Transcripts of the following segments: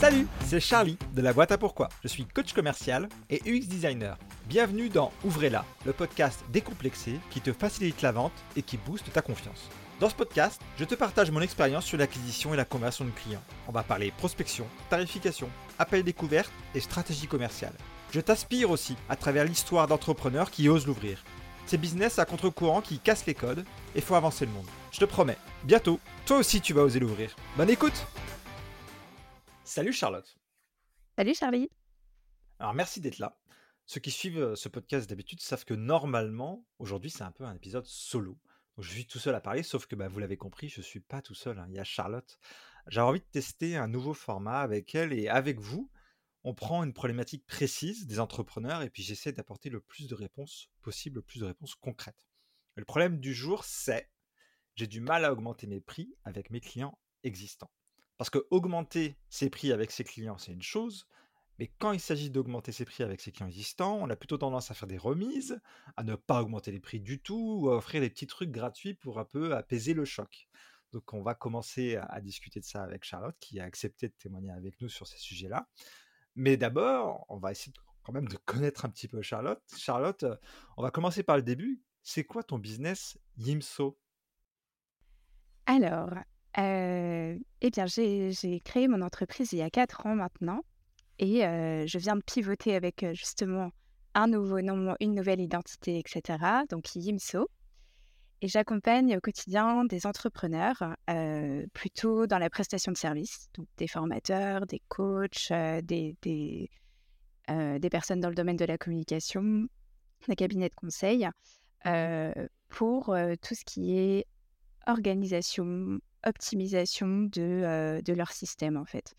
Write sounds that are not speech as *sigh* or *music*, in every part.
Salut, c'est Charlie de la boîte à pourquoi. Je suis coach commercial et UX designer. Bienvenue dans Ouvrez-la, le podcast décomplexé qui te facilite la vente et qui booste ta confiance. Dans ce podcast, je te partage mon expérience sur l'acquisition et la conversion de clients. On va parler prospection, tarification, appel découverte et stratégie commerciale. Je t'aspire aussi à travers l'histoire d'entrepreneurs qui osent l'ouvrir. Ces business à contre-courant qui cassent les codes et font avancer le monde. Je te promets, bientôt, toi aussi tu vas oser l'ouvrir. Bonne écoute Salut Charlotte. Salut Charlie. Alors merci d'être là. Ceux qui suivent euh, ce podcast d'habitude savent que normalement, aujourd'hui c'est un peu un épisode solo. je suis tout seul à parler, sauf que bah, vous l'avez compris, je ne suis pas tout seul. hein. Il y a Charlotte. J'ai envie de tester un nouveau format avec elle et avec vous. On prend une problématique précise des entrepreneurs et puis j'essaie d'apporter le plus de réponses possible, le plus de réponses concrètes. Le problème du jour, c'est j'ai du mal à augmenter mes prix avec mes clients existants. Parce que augmenter ses prix avec ses clients, c'est une chose, mais quand il s'agit d'augmenter ses prix avec ses clients existants, on a plutôt tendance à faire des remises, à ne pas augmenter les prix du tout, ou à offrir des petits trucs gratuits pour un peu apaiser le choc. Donc on va commencer à, discuter de ça avec Charlotte, qui a accepté de témoigner avec nous sur ces sujets-là. Mais d'abord, on va essayer quand même de connaître un petit peu Charlotte. Charlotte, on va commencer par le début. C'est quoi ton business Yimso? Alors, euh, eh bien, j'ai créé mon entreprise il y a quatre ans maintenant et euh, je viens de pivoter avec euh, justement un nouveau nom, une nouvelle identité, etc. Donc Yimso. Et j'accompagne au quotidien des entrepreneurs plutôt dans la prestation de services, donc des formateurs, des coachs, des, personnes dans le domaine de la communication, des cabinets de conseil, pour tout ce qui est organisation, optimisation de, leur système en fait,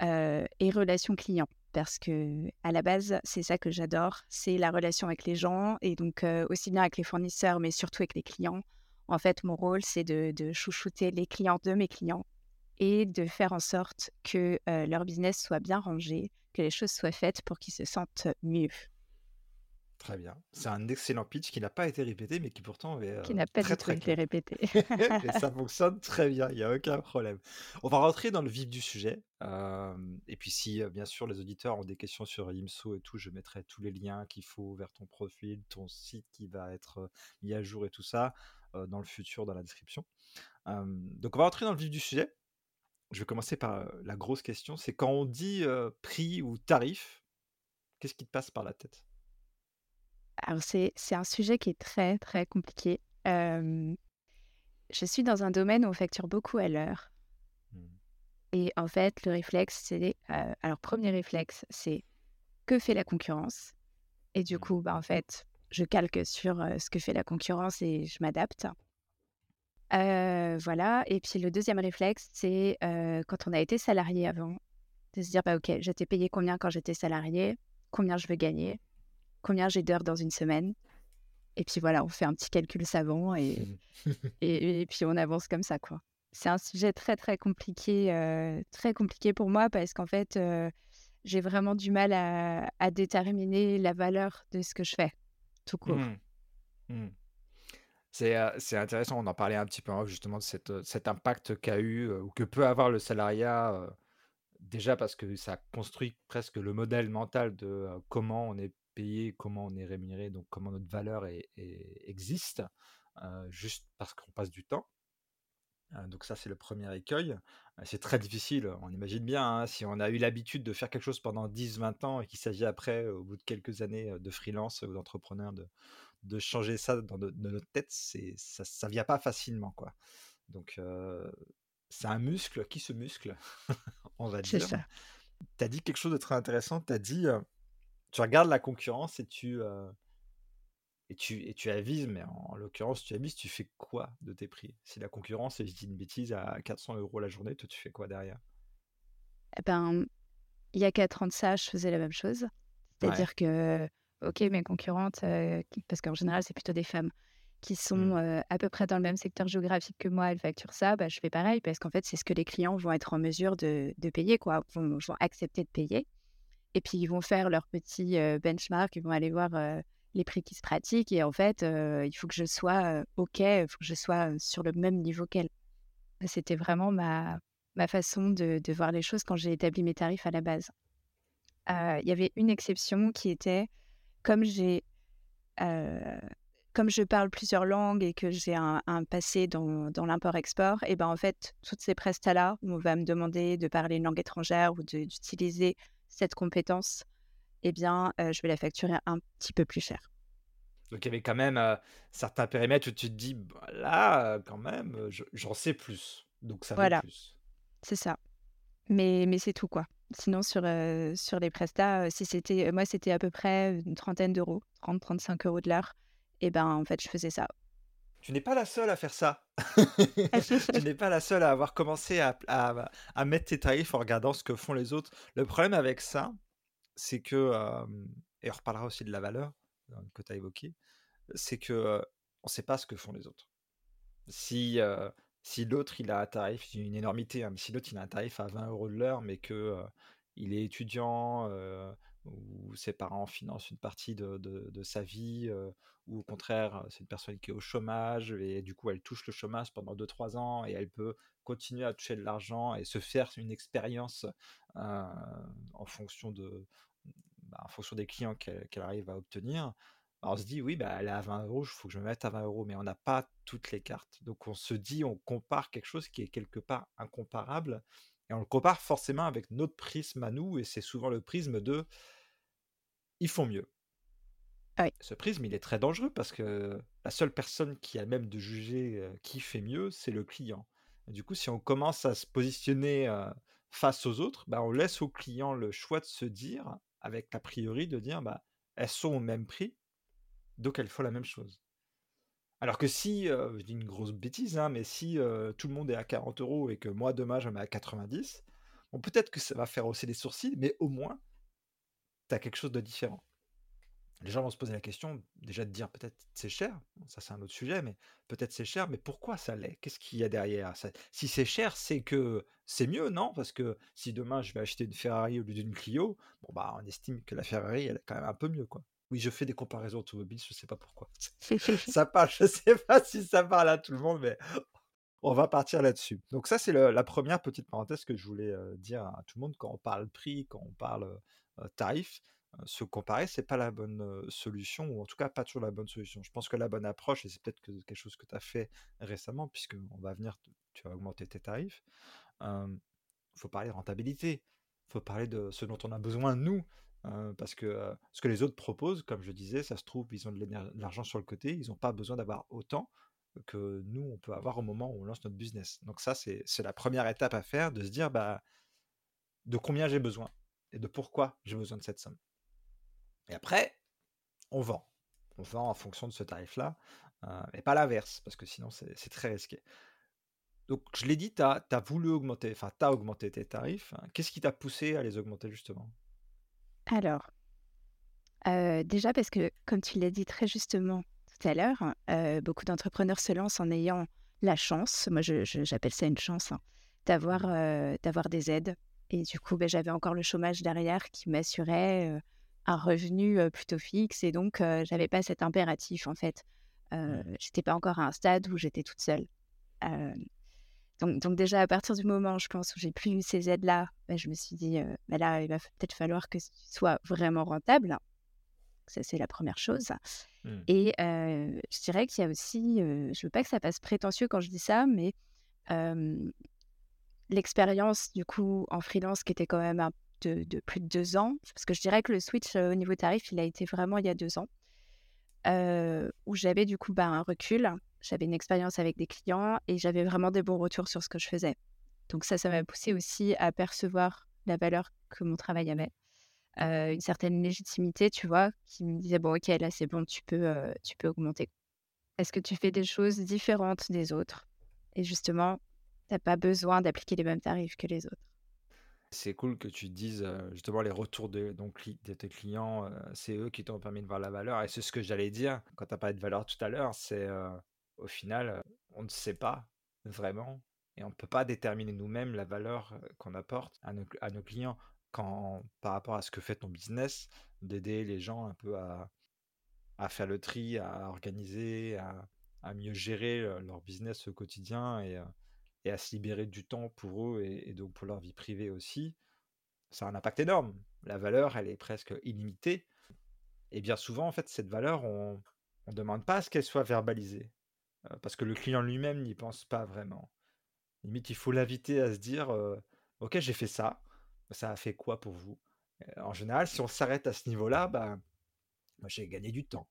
et relation client. Parce que à la base, c'est ça que j'adore, c'est la relation avec les gens et donc aussi bien avec les fournisseurs, mais surtout avec les clients. En fait, mon rôle, c'est de, chouchouter les clients de mes clients et de faire en sorte que leur business soit bien rangé, que les choses soient faites pour qu'ils se sentent mieux, Très bien. C'est un excellent pitch qui n'a pas été répété, mais qui pourtant est qui euh, n'a pas très du tout très été clair. répété. *laughs* Et ça *laughs* fonctionne très bien, il n'y a aucun problème. On va rentrer dans le vif du sujet. euh, et puis si, euh, bien sûr, les auditeurs ont des questions sur IMSO et tout, je mettrai tous les liens qu'il faut vers ton profil, ton site qui va être euh, mis à jour et tout ça euh, dans le futur, dans la description. Euh, donc on va rentrer dans le vif du sujet. Je vais commencer par euh, la grosse question, c'est quand on dit euh, prix ou tarif, qu'est-ce qui te passe par la tête? Alors, c'est, c'est un sujet qui est très, très compliqué. Euh, je suis dans un domaine où on facture beaucoup à l'heure. Hmm. Et en fait, le réflexe, c'est... euh, alors, premier réflexe, c'est que fait la concurrence Et du Hmm. coup, bah, en fait, je calque sur euh, ce que fait la concurrence et je m'adapte. Euh, voilà. Et puis, le deuxième réflexe, c'est quand on a été salarié avant, de se dire, bah, OK, j'étais payé combien quand j'étais salarié Combien je veux gagner Combien j'ai d'heures dans une semaine Et puis voilà, on fait un petit calcul savant et, *laughs* et, et puis on avance comme ça, quoi. C'est un sujet très, très compliqué, euh, très compliqué pour moi parce qu'en fait, euh, j'ai vraiment du mal à, à déterminer la valeur de ce que je fais, tout court. Hmm. Hmm. C'est euh, c'est intéressant, on en parlait un petit peu off, justement de cette, cet impact qu'a eu ou que peut avoir le salariat, déjà parce que ça construit presque le modèle mental de comment on est payé, comment on est rémunéré, donc comment notre valeur est- est- existe, euh, juste parce qu'on passe du temps. Euh, donc ça, c'est le premier écueil. Euh, C'est très difficile, on imagine bien, hein, si on a eu l'habitude de faire quelque chose pendant 10-20 ans et qu'il s'agit après, au bout de quelques années, de freelance ou d'entrepreneur, de, de changer ça dans, dans notre tête, c'est, ça, ça vient pas facilement, quoi. Donc, c'est un muscle qui se muscle, *laughs* on va C'est dire. ça. Tu as dit quelque chose de très intéressant, tu as dit, tu regardes la concurrence et tu, euh, et tu, et tu avises, mais en, en l'occurrence, tu avises, tu fais quoi de tes prix? Si la concurrence, et je dis une bêtise, à 400 euros la journée, toi, tu fais quoi derrière? Eh ben, il y a quatre ans de ça, je faisais la même chose. Ouais. C'est-à-dire que, ok, mes concurrentes, euh, parce qu'en général, c'est plutôt des femmes qui sont Hmm. euh, à peu près dans le même secteur géographique que moi, elles facturent ça, bah, je fais pareil parce qu'en fait, c'est ce que les clients vont être en mesure de, de payer, quoi, vont, vont accepter de payer. Et puis, ils vont faire leur petit benchmark, ils vont aller voir les prix qui se pratiquent. Et en fait, il faut que je sois OK, il faut que je sois sur le même niveau qu'elles. C'était vraiment ma, ma façon de voir les choses quand j'ai établi mes tarifs à la base. Il y avait une exception qui était comme j'ai, comme je parle plusieurs langues et que j'ai un passé dans dans l'import-export et ben, en fait, toutes ces prestats-là où on va me demander de parler une langue étrangère ou d'utiliser cette compétence et bien, heu, je vais la facturer un petit peu plus cher. Donc il y avait quand même, heu, certains périmètres où tu te dis: «Bah, là, heu, quand même, je j'en sais plus, donc ça Voilà, plus». c'est ça. Mais mais c'est tout, quoi. Sinon sur, sur les prestats, si c'était moi, c'était à peu près une trentaine d'euros, 30-35 euros de l'heure et ben, en fait, je faisais ça. Tu n'es pas la seule à faire ça. *laughs* Tu n'es pas la seule à avoir commencé à à à mettre tes tarifs en regardant ce que font les autres. Le problème avec ça, c'est que, hem et on reparlera aussi de la valeur, heu, que tu as évoquée, c'est que, heu, on sait pas ce que font les autres. Si, si l'autre il a un tarif, une énormité, hein, mais si l'autre il a un tarif à 20 euros de l'heure, mais que, il est étudiant, ou ses parents financent une partie de de sa vie, heu, ou au contraire, c'est une personne qui est au chômage et du coup elle touche le chômage pendant deux trois ans et elle peut continuer à toucher de l'argent et se faire une expérience, heu, en fonction de, bah, en fonction des clients qu'elle qu'elle arrive à obtenir. Bah, on se dit: «Oui, bah, elle est à 20 euros, il faut que je me mette à 20 euros, mais on n'a pas toutes les cartes. Donc on se dit, on compare quelque chose qui est quelque part incomparable et on le compare forcément avec notre prisme à nous et c'est souvent le prisme de: «Ils font mieux». Ah oui. Ce prisme, il est très dangereux parce que la seule personne qui a même de juger, heu, qui fait mieux, c'est le client. Et du coup, si on commence à se positionner, heu, face aux autres, bah, on laisse au client le choix de se dire, avec l'a priori de dire: «Bah, elles sont au même prix, donc elles font la même chose». Alors que si, je dis une grosse bêtise, hein, mais si, tout le monde est à 40 euros et que moi demain je me mets à 90, bon peut-être que ça va faire hausser les sourcils, mais au moins, tu as quelque chose de différent. Les gens vont se poser la question, déjà de dire peut-être c'est cher, ça c'est un autre sujet, mais peut-être c'est cher, mais pourquoi ça l'est? Qu'est-ce qu'il y a derrière? Si c'est cher, c'est que c'est mieux, non? Parce que si demain je vais acheter une Ferrari au lieu d'une Clio, bon bah, on estime que la Ferrari, elle est quand même un peu mieux, quoi. Oui, je fais des comparaisons automobiles, je sais pas pourquoi. *laughs* *laughs* Ça parle, je sais pas si ça parle à tout le monde, mais on va partir là-dessus. Donc ça, c'est la première petite parenthèse que je voulais, heu, dire à tout le monde quand on parle prix, quand on parle, heu, tarif, heu, se comparer, c'est pas la bonne, solution ou en tout cas pas toujours la bonne solution. Je pense que la bonne approche et c'est peut-être que quelque chose que tu as fait récemment puisqu'on va venir tu vas augmenter tes tarifs, hem, faut parler de rentabilité, faut parler de ce dont on a besoin nous, heu, parce que, ce que les autres proposent, comme je disais, ça se trouve, ils ont de l'argent sur le côté, ils ont pas besoin d'avoir autant que nous, on peut avoir au moment où on lance notre business. Donc ça, c'est la première étape à faire, de se dire, bah, de combien j'ai besoin et de pourquoi j'ai besoin de cette somme. Et après, on vend. On vend en fonction de ce tarif-là, heu, et pas l'inverse, parce que sinon c'est c'est très risqué. Donc je l'ai dit, tu as voulu augmenter, enfin, tu as augmenté tes tarifs. hein. Qu'est-ce qui t'a poussé à les augmenter justement? Alors, heu, déjà parce que comme tu l'as dit très justement tout à l'heure, heu, beaucoup d'entrepreneurs se lancent en ayant la chance, moi j'appelle ça une chance, hein, d'avoir, heu, d'avoir des aides et du coup, beh, j'avais encore le chômage derrière qui m'assurait, un revenu, plutôt fixe et donc j'avais pas cet impératif en fait. J'étais pas encore à un stade où j'étais toute seule. Donc donc déjà à partir du moment, je pense, où j'ai plus eu ces aides-là, bah, je me suis dit, «Bah, là, il va peut-être falloir que ce soit vraiment rentable». Ça, c'est la première chose Mmh. et je dirais qu'il y a aussi, heu, je veux pas que ça passe prétentieux quand je dis ça, mais l'expérience du coup en freelance qui était quand même un de de plus de 2 ans, parce que je dirais que le switch, au niveau tarif, il a été vraiment il y a 2 ans, où j'avais du coup, bah, un recul. J'avais une expérience avec des clients et j'avais vraiment des bons retours sur ce que je faisais. Donc ça, ça m'a poussé aussi à percevoir la valeur que mon travail avait. Heu, une certaine légitimité, tu vois? Qui me disait: «Bon OK, là, c'est bon, tu peux, heu, tu peux augmenter». Est-ce que tu fais des choses différentes des autres? Et justement, tu as pas besoin d'appliquer les mêmes tarifs que les autres. C'est cool que tu dises, heu, justement les retours de donc de tes clients, c'est eux qui t'ont permis de voir la valeur et c'est ce que j'allais dire quand tu as parlé de valeur tout à l'heure, c'est, au final, heu, on ne sait pas vraiment et on ne peut pas déterminer nous-mêmes la valeur, heu, qu'on apporte à nos clients par rapport à ce que fait ton business, d'aider les gens un peu à faire le tri, à organiser, à mieux gérer, heu, leur business au quotidien et à se libérer du temps pour eux et, et donc pour leur vie privée aussi, ça a un impact énorme. La valeur, elle est presque illimitée. Et bien souvent, en fait, cette valeur, on ne demande pas à ce qu'elle soit verbalisée. Euh, parce que le client lui-même n'y pense pas vraiment. Limite, il faut l'inviter à se dire euh, Ok, j'ai fait ça. Ça a fait quoi pour vous En général, si on s'arrête à ce niveau-là, bah, j'ai gagné du temps.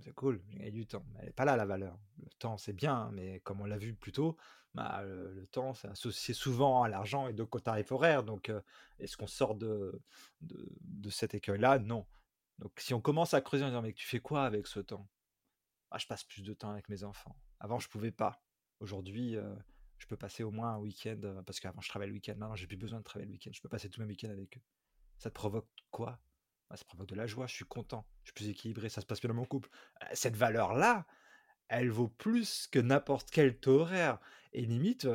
C'est cool, j'ai gagné du temps. Mais elle n'est pas là la valeur. Le temps, c'est bien, hein, mais comme on l'a vu plus tôt, bah, le, temps, c'est associé souvent à l'argent et donc au tarif horaire. Donc, euh, est-ce qu'on sort de, de, de cet écueil-là? Non. Donc, si on commence à creuser en disant, mais tu fais quoi avec ce temps? Ah, je passe plus de temps avec mes enfants. Avant, je pouvais pas. Aujourd'hui, euh, je peux passer au moins un week-end, euh, parce qu'avant, je travaillais le week-end. Maintenant, j'ai plus besoin de travailler le week-end. Je peux passer tous mes week-ends avec eux. Ça te provoque quoi? Bah, Ça provoque de la joie, je suis content, je suis plus équilibré, ça se passe bien dans mon couple. Euh, Cette valeur-là, elle vaut plus que n'importe quel taux horaire. Et limite,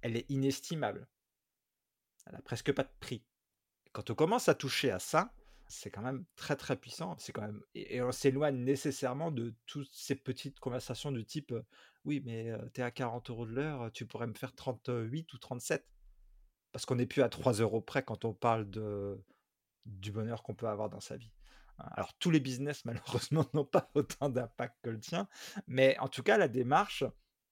elle est inestimable. Elle a presque pas de prix. Quand on commence à toucher à ça, c'est quand même très très puissant. C'est quand même et, on s'éloigne nécessairement de toutes ces petites conversations du type oui mais t'es à 40 euros de l'heure, tu pourrais me faire 38 ou 37 parce qu'on n'est plus à 3 euros près quand on parle de du bonheur qu'on peut avoir dans sa vie. Hein, Alors tous les business *laughs* malheureusement n'ont pas autant d'impact que le tien, mais en tout cas la démarche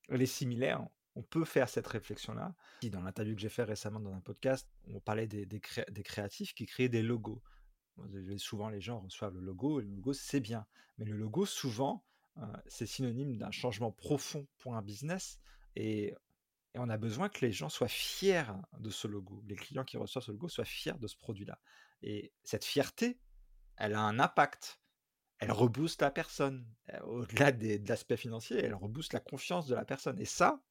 elle est similaire. On peut faire cette réflexion-là. Dans l'interview que j'ai fait récemment dans un podcast, on parlait des, des créatifs qui créaient des logos. Souvent, les gens reçoivent le logo, et le logo, c'est bien. Mais le logo, souvent, euh, c'est synonyme d'un changement profond pour un business. Et, on a besoin que les gens soient fiers de ce logo. Les clients qui reçoivent ce logo soient fiers de ce produit-là. Et cette fierté, elle a un impact. Elle rebooste la personne. Euh, Au-delà des- de l'aspect financier, elle rebooste la confiance de la personne. Et ça,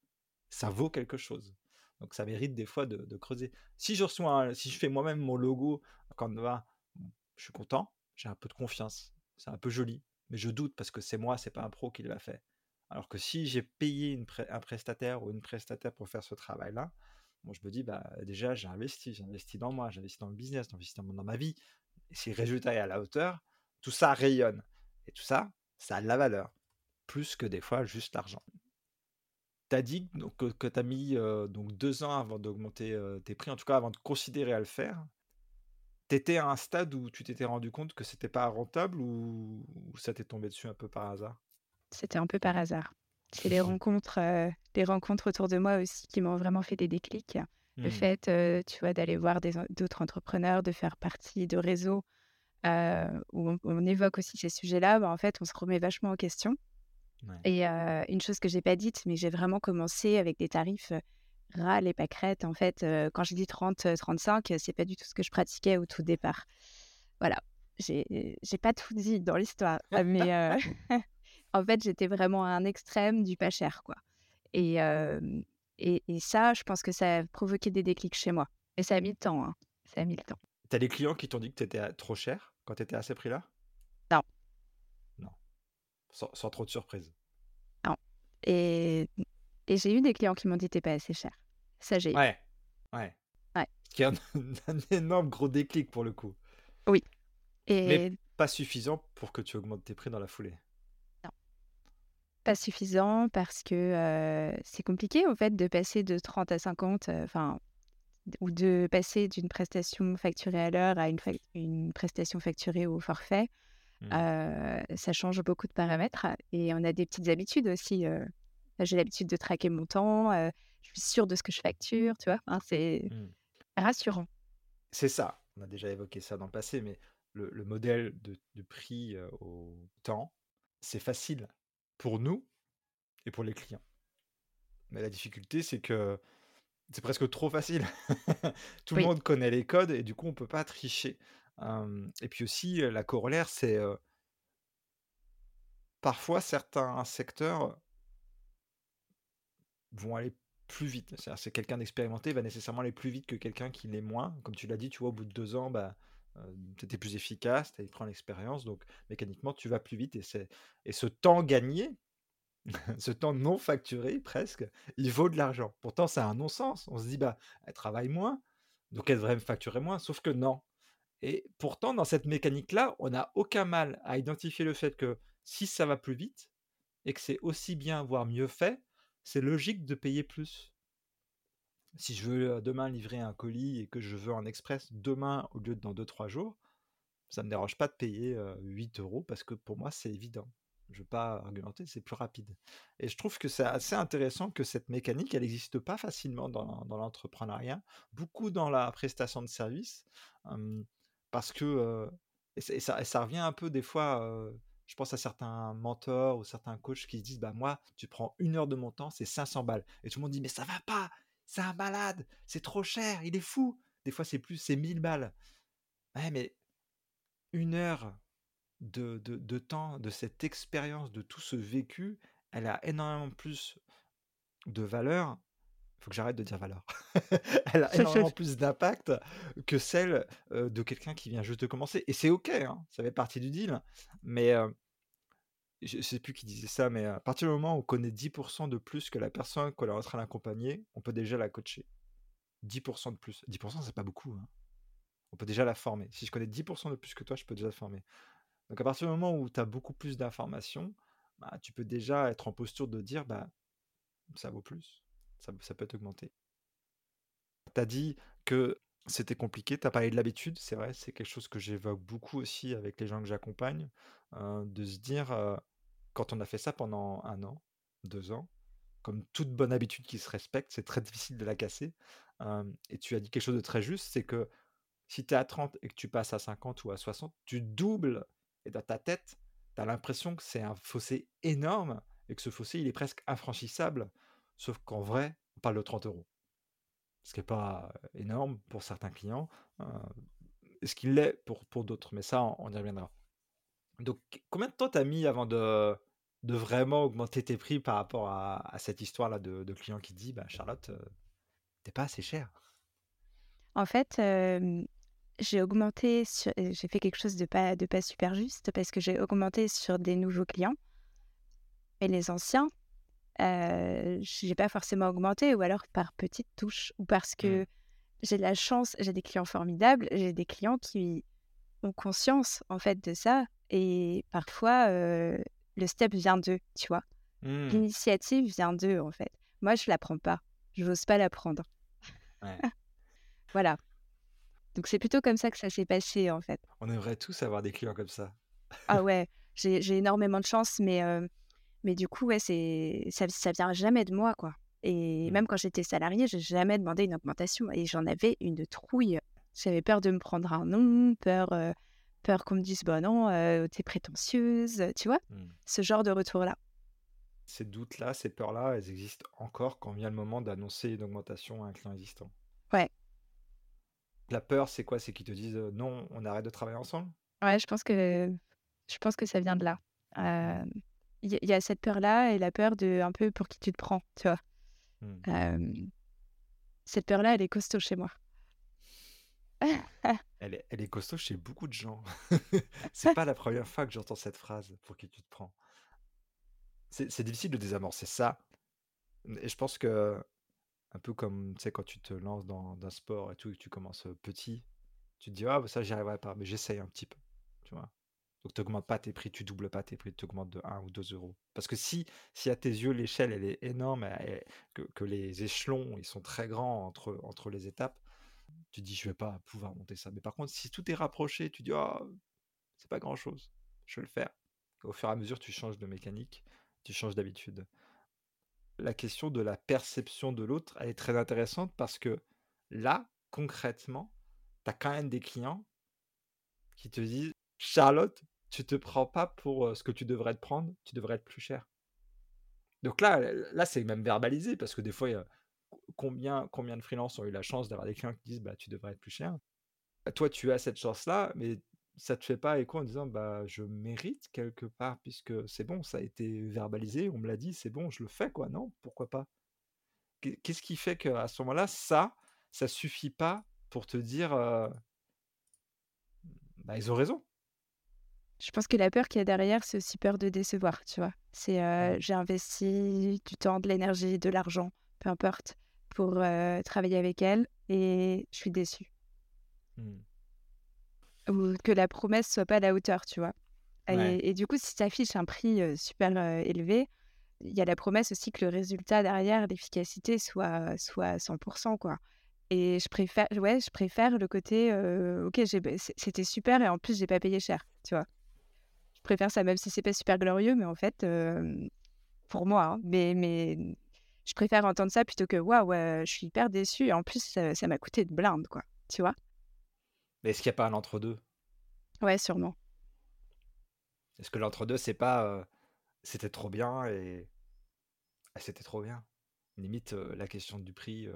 ça vaut quelque chose. Donc ça mérite des fois de, creuser. Si je reçois, si je fais moi-même mon logo Canva, bon, je suis content, j'ai un peu de confiance, c'est un peu joli, mais je doute parce que c'est moi, c'est pas un pro qui l'a fait. Alors que si j'ai payé un prestataire ou une prestataire pour faire ce travail-là, je me dis bah déjà j'ai investi, j'ai investi dans moi, j'ai investi dans le business, j'ai investi dans, ma vie. Et si le résultat est à la hauteur, tout ça rayonne. Et tout ça, ça a de la valeur, plus que des fois juste l'argent. T'as dit donc, que, tu as mis euh, donc deux ans avant d'augmenter euh, tes prix, en tout cas avant de considérer à le faire. T'étais à un stade où tu t'étais rendu compte que c'était pas rentable ou, ou ça t'est tombé dessus un peu par hasard? C'était un peu par hasard. C'est les *laughs* rencontres, euh, les rencontres autour de moi aussi qui m'ont vraiment fait des déclics. Le Hmm, fait, euh, tu vois, d'aller voir des en- d'autres entrepreneurs, de faire partie de réseaux euh, où on, on évoque aussi ces sujets-là, bah, en fait, on se remet vachement en question. ouais. Et euh, une chose que j'ai pas dite, mais j'ai vraiment commencé avec des tarifs ras les pâquerettes. En fait, euh, quand je dis 30, euh, 35, euh, c'est pas du tout ce que je pratiquais au tout départ. Voilà, j'ai pas tout dit dans l'histoire, *laughs* mais euh, *laughs* en fait, j'étais vraiment à un extrême du pas cher, quoi. Et, euh, et, et ça, je pense que ça a provoqué des déclics chez moi. Mais ça a mis le temps, hein. Ça a mis le temps. T'as des clients qui t'ont dit que t'étais trop cher quand t'étais à ces prix-là? Non, Non, sans, sans trop de surprise. non. Et, et j'ai eu des clients qui m'ont dit t'es pas assez cher. Ça, j'ai eu. Ouais, ouais. Ouais. Ce qui est un, *laughs* un énorme gros déclic pour le coup. Oui. Mais pas suffisant pour que tu augmentes tes prix dans la foulée. non. Pas suffisant parce que euh, c'est compliqué en fait de passer de 30 à 50, euh, enfin, ou de passer d'une prestation facturée à l'heure à une, prestation facturée au forfait. Hmm. Euh, ça change beaucoup de paramètres et on a des petites habitudes aussi. euh. J'ai l'habitude de traquer mon temps, euh, je suis sûre de ce que je facture, tu vois? C'est Hmm. rassurant. C'est ça. On a déjà évoqué ça dans le passé, mais le, le modèle de, prix euh, au temps, c'est facile pour nous et pour les clients. Mais la difficulté, c'est que c'est presque trop facile. *laughs* Tout le monde connaît les codes et du coup, on peut pas tricher. Euh, et puis aussi, la corollaire, c'est parfois certains secteurs vont aller plus vite. C'est-à-dire, c'est quelqu'un d'expérimenté va nécessairement aller plus vite que quelqu'un qui l'est moins. Comme tu l'as dit, tu vois, au bout de deux ans, bah, tu étais plus efficace, tu prends l'expérience, donc mécaniquement, tu vas plus vite. Et, c'est, et ce temps gagné, *laughs* ce temps non facturé presque, il vaut de l'argent. Pourtant, c'est un non-sens. On se dit, bah, elle travaille moins, donc elle devrait me facturer moins, sauf que non. Et pourtant, dans cette mécanique-là, on n'a aucun mal à identifier le fait que si ça va plus vite et que c'est aussi bien, voire mieux fait, c'est logique de payer plus. Si je veux demain livrer un colis et que je veux en express demain au lieu de dans 2-3 jours, ça ne me dérange pas de payer 8 euros parce que pour moi c'est évident. Je ne veux pas argumenter, c'est plus rapide. Et je trouve que c'est assez intéressant que cette mécanique, elle n'existe pas facilement dans, l'entrepreneuriat, beaucoup dans la prestation de service, parce que, ça, revient un peu des fois, je pense à certains mentors ou certains coachs qui se disent, bah moi, tu prends une heure de mon temps, c'est 500 balles. Et tout le monde dit, mais ça va pas, c'est un malade, c'est trop cher, il est fou. Des fois, c'est plus, c'est 1000 balles. Ouais, mais une heure de, temps, de cette expérience, de tout ce vécu, elle a énormément plus de valeur. Il faut que j'arrête de dire valeur. *laughs* elle a *laughs* énormément plus d'impact que celle de quelqu'un qui vient juste de commencer. Et c'est OK, hein, ça fait partie du deal. Mais je ne sais plus qui disait ça, mais à partir du moment où on connaît 10% de plus que la personne qu'on est en train d'accompagner, on peut déjà la coacher. 10% de plus. 10%, c'est pas beaucoup. Hein. On peut déjà la former. Si je connais 10% de plus que toi, je peux déjà la former. Donc à partir du moment où tu as beaucoup plus d'informations, bah, tu peux déjà être en posture de dire bah, ça vaut plus, ça, peut t'augmenter. Tu as dit que c'était compliqué, tu as parlé de l'habitude, c'est vrai, c'est quelque chose que j'évoque beaucoup aussi avec les gens que j'accompagne, euh, de se dire, quand on a fait ça pendant un an, deux ans, comme toute bonne habitude qui se respecte, c'est très difficile de la casser. Et tu as dit quelque chose de très juste, c'est que si tu es à 30 et que tu passes à 50 ou à 60, tu doubles et dans ta tête, tu as l'impression que c'est un fossé énorme et que ce fossé, il est presque infranchissable. Sauf qu'en vrai, on parle de 30 euros. Ce qui n'est pas énorme pour certains clients, euh, ce qu'il l'est pour, pour d'autres. Mais ça, on, y reviendra. Donc, combien de temps t'as mis avant de, de vraiment augmenter tes prix par rapport à, cette histoire-là de, de, client qui dit bah, Charlotte, euh, t'es pas assez cher? En fait, j'ai augmenté, j'ai fait quelque chose de pas, de pas super juste parce que j'ai augmenté sur des nouveaux clients. Et les anciens, euh, j'ai pas forcément augmenté ou alors par petites touches ou parce que mmh. j'ai de la chance, j'ai des clients formidables, j'ai des clients qui ont conscience en fait de ça et parfois le step vient d'eux, tu vois? Mmh. L'initiative vient d'eux en fait. Moi, je la prends pas. Je n'ose pas la prendre. *laughs* voilà. Donc c'est plutôt comme ça que ça s'est passé en fait. On aimerait tous avoir des clients comme ça. ah ouais, j'ai énormément de chance, mais, mais du coup, ouais, ça, ça vient jamais de moi, quoi. Et mmh. même quand j'étais salariée, j'ai jamais demandé une augmentation et j'en avais une trouille. J'avais peur de me prendre un nom, peur, peur qu'on me dise, bah non, t'es prétentieuse, tu vois, mmh. ce genre de retour-là. Ces doutes-là, ces peurs-là, elles existent encore quand vient le moment d'annoncer une augmentation à un client existant? Ouais, la peur, c'est quoi? C'est qu'ils te disent, «Non, on arrête de travailler ensemble»? Ouais, je pense que je pense que ça vient de là. Il y a cette peur-là et la peur de un peu pour qui tu te prends, tu vois? Mmh. cette peur-là, elle est costaud chez moi. *laughs* Elle est elle est costaud chez beaucoup de gens. *laughs* C'est pas la première fois que j'entends cette phrase: «Pour qui tu te prends». C'est difficile de désamorcer ça et je pense que un peu comme, tu sais, quand tu te lances dans un sport et tout, et que tu commences petit, tu te dis, ah, bah, ça, j'y arriverai pas, mais j'essaye un petit peu, tu vois? Donc, tu n'augmentes pas tes prix, tu doubles pas tes prix, tu augmentes de 1 ou 2 euros. Parce que si, si à tes yeux, l'échelle, elle est énorme, que, les échelons, ils sont très grands entre, entre les étapes, tu dis, je vais pas pouvoir monter ça. Mais par contre, si tout est rapproché, tu dis, oh, c'est pas grand chose, je vais le faire. Au fur et à mesure, tu changes de mécanique, tu changes d'habitude la question de la perception de l'autre, elle est très intéressante parce que là, concrètement, tu as quand même des clients qui te disent Charlotte, tu te prends pas pour ce que tu devrais te prendre, tu devrais être plus cher. Donc là, là c'est même verbalisé parce que des fois, combien, combien de freelances ont eu la chance d'avoir des clients qui disent bah, tu devrais être plus cher bah, Toi, tu as cette chance-là, mais ça te fait pas écho en disant bah je mérite quelque part puisque c'est bon, ça a été verbalisé, on me l'a dit, c'est bon, je le fais quoi, non Pourquoi pas? Qu'est-ce qui fait qu'à ce moment-là, ça, ça suffit pas pour te dire bah ils ont raison. Je pense que la peur qu'il y a derrière, c'est aussi peur de décevoir, tu vois. C'est j'ai investi du temps, de l'énergie, de l'argent, peu importe, pour travailler avec elle et je suis déçue. Mmh ou que la promesse soit pas à la hauteur, tu vois. Et, du coup, si tu affiches un prix super élevé, il y a la promesse aussi que le résultat derrière, l'efficacité soit soit à 100 quoi et je préfère ouais, je préfère le côté, OK, c'était super et en plus j'ai pas payé cher, tu vois? Je préfère ça même si c'est pas super glorieux, mais en fait, hem, pour moi, hein, mais mais je préfère entendre ça plutôt que: «Waouh, ouais, je suis hyper déçue et en plus ça m'a coûté de blinde», quoi, tu vois? Mais est-ce qu'il y a pas un entre-deux? Ouais, sûrement. Est-ce que l'entre-deux, c'est pas, c'était trop bien et ah, c'était trop bien? Limite, la question du prix,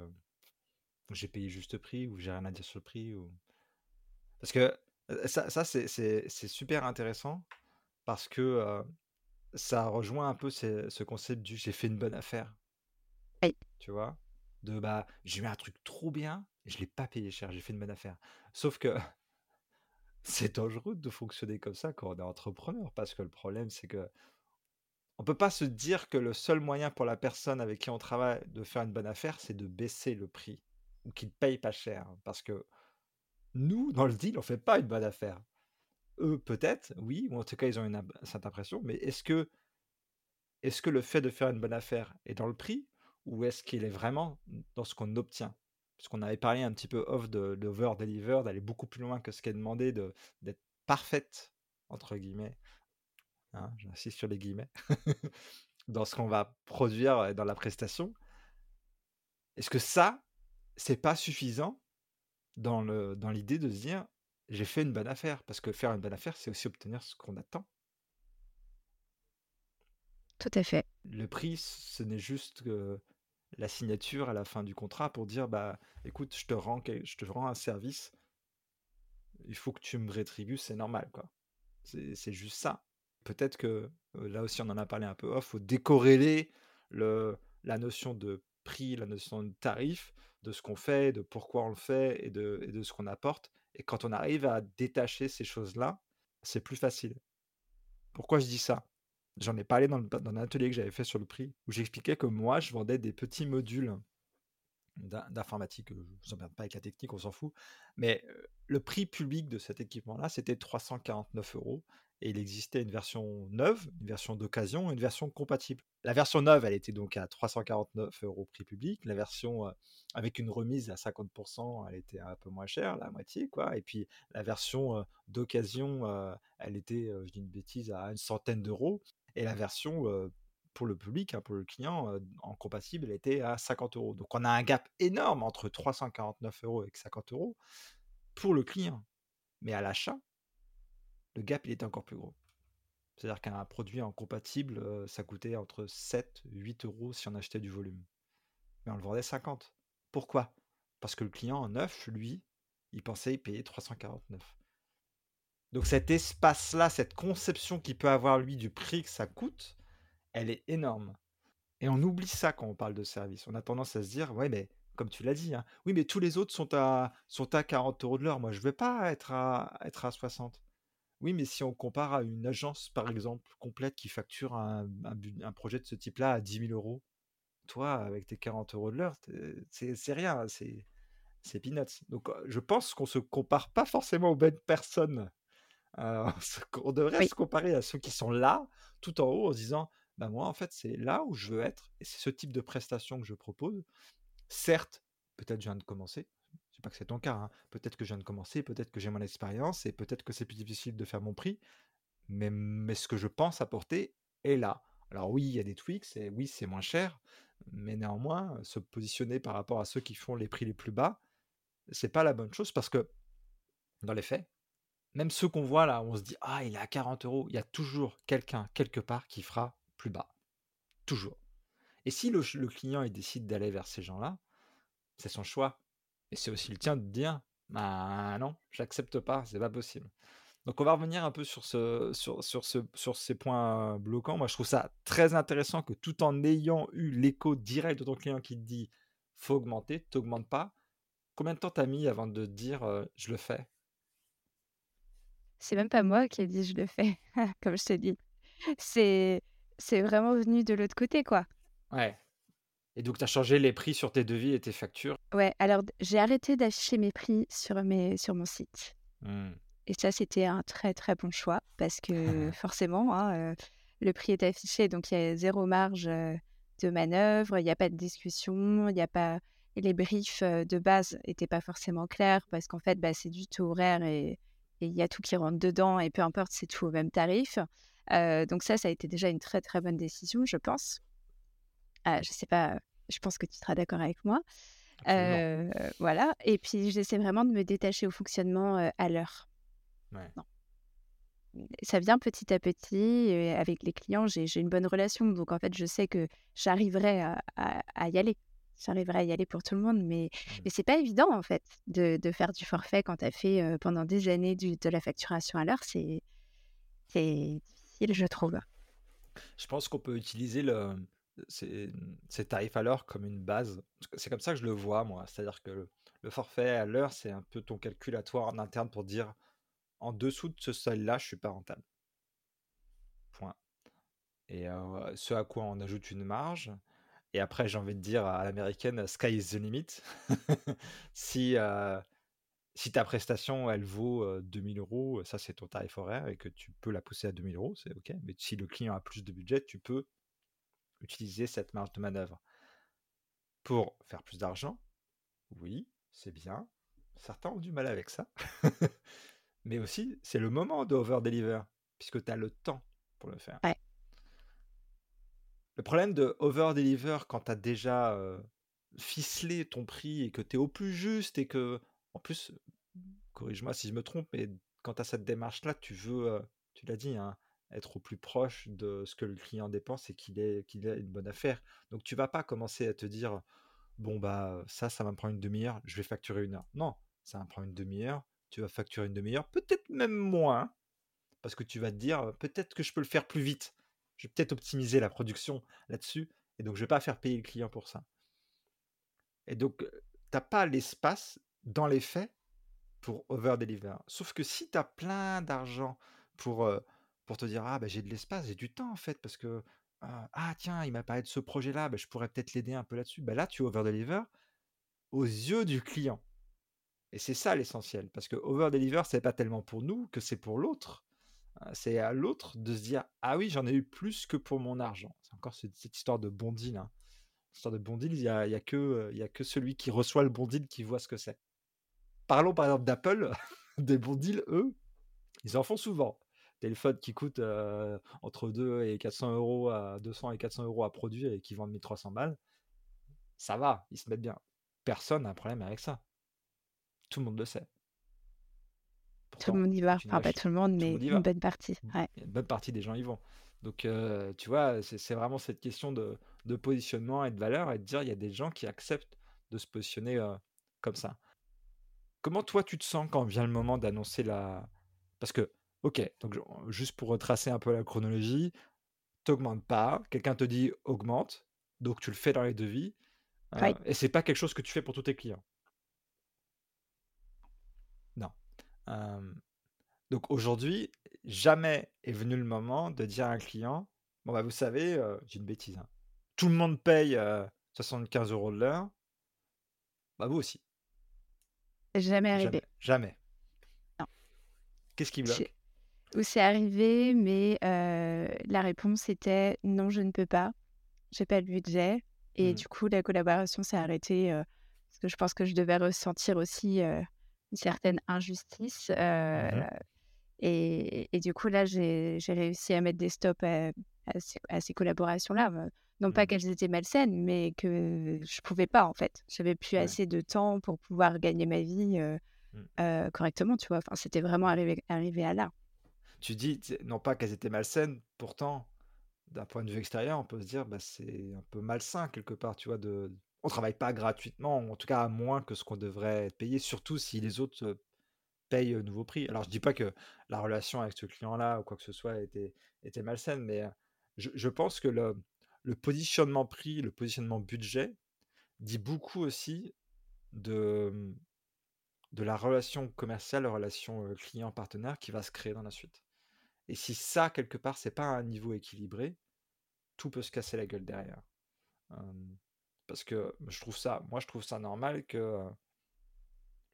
j'ai payé juste prix ou j'ai rien à dire sur le prix ou parce que, ça ça c'est super intéressant parce que, ça rejoint un peu ce concept du «j'ai fait une bonne affaire». Oui. Tu vois? De, bah, j'ai eu un truc trop bien je l'ai pas payé cher, j'ai fait une bonne affaire. Sauf que *laughs* c'est dangereux de fonctionner comme ça quand on est entrepreneur parce que le problème, c'est que on peut pas se dire que le seul moyen pour la personne avec qui on travaille de faire une bonne affaire, c'est de baisser le prix ou qu'il paye pas cher. Parce que nous, dans le deal, on fait pas une bonne affaire. Eux, peut-être, oui, ou en tout cas, ils ont une cette impression, mais est-ce que est-ce que le fait de faire une bonne affaire est dans le prix ou est-ce qu'il est vraiment dans ce qu'on obtient? Parce qu'on avait parlé un petit peu off de l'over deliver, d'aller beaucoup plus loin que ce qui est demandé, de d'être «parfaite» entre guillemets, hein, j'insiste sur les guillemets, *laughs* dans ce qu'on va produire, dans la prestation. Est-ce que ça, c'est pas suffisant dans le dans l'idée de se dire: «J'ai fait une bonne affaire», parce que faire une bonne affaire, c'est aussi obtenir ce qu'on attend. Tout à fait. Le prix, ce n'est juste que la signature à la fin du contrat pour dire: «Bah, écoute, je te rends je te rends un service il faut que tu me rétribues, c'est normal, quoi». C'est juste ça. Peut-être que, là aussi on en a parlé un peu off, faut décorréler le la notion de prix, la notion de tarif, de ce qu'on fait, de pourquoi on le fait et de et de ce qu'on apporte et quand on arrive à détacher ces choses-là, c'est plus facile. Pourquoi je dis ça? J'en ai parlé dans le dans l'atelier que j'avais fait sur le prix, où j'expliquais que moi, je vendais des petits modules d'informatique, je vous emmerde pas avec la technique, on s'en fout, mais le prix public de cet équipement-là, c'était 349 euros et il existait une version neuve, une version d'occasion une version compatible. La version neuve, elle était donc à 349 euros prix public. La version avec une remise à 50%, elle était un peu moins chère, la moitié, quoi. Et puis la version d'occasion, elle était, je dis une bêtise, à une centaine d'euros. Et la version pour le public, hein, pour le client, en compatible, elle était à 50 euros. Donc on a un gap énorme entre 349 euros et 50 euros pour le client. Mais à l'achat, le gap, il était encore plus gros. C'est-à-dire qu'un produit en compatible, ça coûtait entre 7 8 euros si on achetait du volume. Mais on le vendait 50. Pourquoi? Parce que le client en neuf, lui, il pensait payer 349. Donc cet espace-là, cette conception qu'il peut avoir lui du prix que ça coûte, elle est énorme. Et on oublie ça quand on parle de service. On a tendance à se dire, ouais, mais comme tu l'as dit, hein, oui, mais tous les autres sont à, sont à 40 euros de l'heure. Moi, je ne veux pas être à, être à 60. Oui, mais si on compare à une agence, par exemple, complète qui facture un, un, projet de ce type-là à 10 000 euros, toi, avec tes 40 euros de l'heure, c'est rien, c'est peanuts. Donc, je pense qu'on se compare pas forcément aux bonnes personnes. *laughs* on devrait se comparer à ceux qui sont là, tout en haut, en se disant bah moi, en fait, c'est là où je veux être, et c'est ce type de prestation que je propose. Certes, peut-être je viens de commencer, pas que c'est ton cas, hein. peut-être que je viens de commencer, peut-être que j'ai mon expérience, et peut-être que c'est plus difficile de faire mon prix, mais, mais ce que je pense apporter est là. Alors oui, il y a des tweaks, et oui, c'est moins cher, mais néanmoins, se positionner par rapport à ceux qui font les prix les plus bas, c'est pas la bonne chose parce que, dans les faits, même ceux qu'on voit là, on se dit ah il est à 40 euros, il y a toujours quelqu'un quelque part qui fera plus bas, toujours. Et si le, client il décide d'aller vers ces gens-là, c'est son choix. Et c'est aussi le tien de dire bah non, j'accepte pas, c'est pas possible. Donc on va revenir un peu sur, ce, sur, sur, ce, sur ces points bloquants. Moi je trouve ça très intéressant que tout en ayant eu l'écho direct de ton client qui te dit faut augmenter, t'augmentes pas, combien de temps t'as mis avant de dire je le fais C'est même pas moi qui ai dit je le fais, *laughs* comme je dit. C'est, c'est vraiment venu de l'autre côté, quoi. Ouais. Et donc tu as changé les prix sur tes devis et tes factures? Ouais, alors j'ai arrêté d'afficher mes prix sur, mes, sur mon site. Mmh. Et ça, c'était un très très bon choix parce que *laughs* forcément, hein, le prix est affiché, donc il y a zéro marge de manœuvre, il y a pas de discussion, il y a pas les briefs de base n'étaient pas forcément clairs parce qu'en fait, bah, c'est du taux horaire et il y a tout qui rentre dedans et peu importe, c'est tout au même tarif. donc ça, ça a été déjà une très très bonne décision, je pense. Je sais pas, je pense que tu seras d'accord avec moi. voilà. Et puis j'essaie vraiment de me détacher au fonctionnement à l'heure. Ça vient petit à petit. avec les clients, j'ai une bonne relation. Donc, en fait, je sais que j'arriverai à, y aller. J'arriverai à y aller pour tout le monde. Mais, mmh. mais c'est pas évident, en fait, de, faire du forfait quand tu as fait pendant des années de la facturation à l'heure. C'est difficile, je trouve. Je pense qu'on peut utiliser le, ces, tarifs à l'heure comme une base. C'est comme ça que je le vois, moi. C'est-à-dire que le forfait à l'heure, c'est un peu ton calculatoire en interne pour dire en dessous de ce seuil-là, je suis pas rentable. Point. Et ce à quoi on ajoute une marge. Et après, j'ai envie de dire à l'américaine, sky is the limit. *laughs* si, si ta prestation, elle vaut 2000 euros, ça c'est ton tarif horaire et que tu peux la pousser à 2000 euros, c'est OK. Mais si le client a plus de budget, tu peux utiliser cette marge de manœuvre. Pour faire plus d'argent, oui, c'est bien. Certains ont du mal avec ça. *laughs* Mais aussi, c'est le moment de over-deliver, puisque tu as le temps pour le faire. Le problème de over-deliver quand tu as déjà ficelé ton prix et que tu es au plus juste et que, en plus, corrige-moi si je me trompe, mais quand tu as cette démarche-là, tu veux, tu l'as dit, hein, être au plus proche de ce que le client dépense et qu'il ait, qu'il ait une bonne affaire. Donc tu vas pas commencer à te dire, bon, bah ça, ça va me prendre une demi-heure, je vais facturer une heure. Non, ça va me prendre une demi-heure, tu vas facturer une demi-heure, peut-être même moins, parce que tu vas te dire peut-être que je peux le faire plus vite. Je vais peut-être optimiser la production là-dessus, et donc je vais pas faire payer le client pour ça. Et donc, tu n'as pas l'espace dans les faits pour over-deliver. Sauf que si tu as plein d'argent pour, pour te dire, ah bah, j'ai de l'espace, j'ai du temps en fait, parce que, ah tiens, il m'a parlé de ce projet-là, bah, je pourrais peut-être l'aider un peu là-dessus. Bah, là, tu over-deliver aux yeux du client. Et c'est ça l'essentiel, parce que over-deliver, c'est pas tellement pour nous que c'est pour l'autre. Hein, c'est à l'autre de se dire Ah oui, j'en ai eu plus que pour mon argent. C'est encore cette, histoire de bon deal. Hein. Histoire de bon deal, il n'y a, y a, que, y a que celui qui reçoit le bon deal qui voit ce que c'est. Parlons par exemple d'Apple. *laughs* Des bons deals, eux, ils en font souvent. Téléphone qui coûte euh, entre 2 et 400 euros à 200 et 400 euros à produire et qui vendent 1300 balles, ça va, ils se mettent bien. Personne n'a un problème avec ça. Tout le monde le sait. tout le monde y va. Enfin, pas tout le monde, mais une bonne partie. Une bonne partie des gens y vont. Donc, euh, tu vois, c'est vraiment cette question de, positionnement et de valeur et de dire il y a des gens qui acceptent de se positionner euh, comme ça. Comment toi tu te sens quand vient le moment d'annoncer la. Parce que, ok, donc juste pour retracer un peu la chronologie, t'augmentes pas, quelqu'un te dit augmente, donc tu le fais dans les devis, euh, et c'est pas quelque chose que tu fais pour tous tes clients? donc aujourd'hui, jamais est venu le moment de dire à un client, bon bah vous savez, j'ai une bêtise, hein, tout le monde paye 75 euros de l'heure, bah vous aussi. Jamais arrivé. Jamais. Non. Qu'est-ce qui bloque? Où c'est arrivé, mais la réponse était non, je ne peux pas. J'ai pas le budget. Et mmh. du coup, la collaboration s'est arrêtée parce que je pense que je devais ressentir aussi une certaine injustice. Mmh et, du coup, là, j'ai réussi à mettre des stops à, ces, collaborations-là. Non pas mmh. qu'elles étaient malsaines, mais que je pouvais pas, en fait. J'avais plus assez de temps pour pouvoir gagner ma vie correctement, tu vois. Enfin, c'était vraiment arrivé, arrivé à là. Tu dis, non pas qu'elles étaient malsaines, pourtant, d'un point de vue extérieur, on peut se dire, bah, c'est un peu malsain quelque part, tu vois, de, on travaille pas gratuitement, en tout cas à moins que ce qu'on devrait payé, surtout si les autres payent au nouveau prix. Alors je dis pas que la relation avec ce client-là ou quoi que ce soit était, était malsaine, mais je, pense que le, positionnement prix, le positionnement budget dit beaucoup aussi de, de la relation commerciale, la relation client-partenaire qui va se créer dans la suite. Et si ça, quelque part, c'est pas un niveau équilibré, tout peut se casser la gueule derrière. Parce que je trouve ça, moi je trouve ça normal que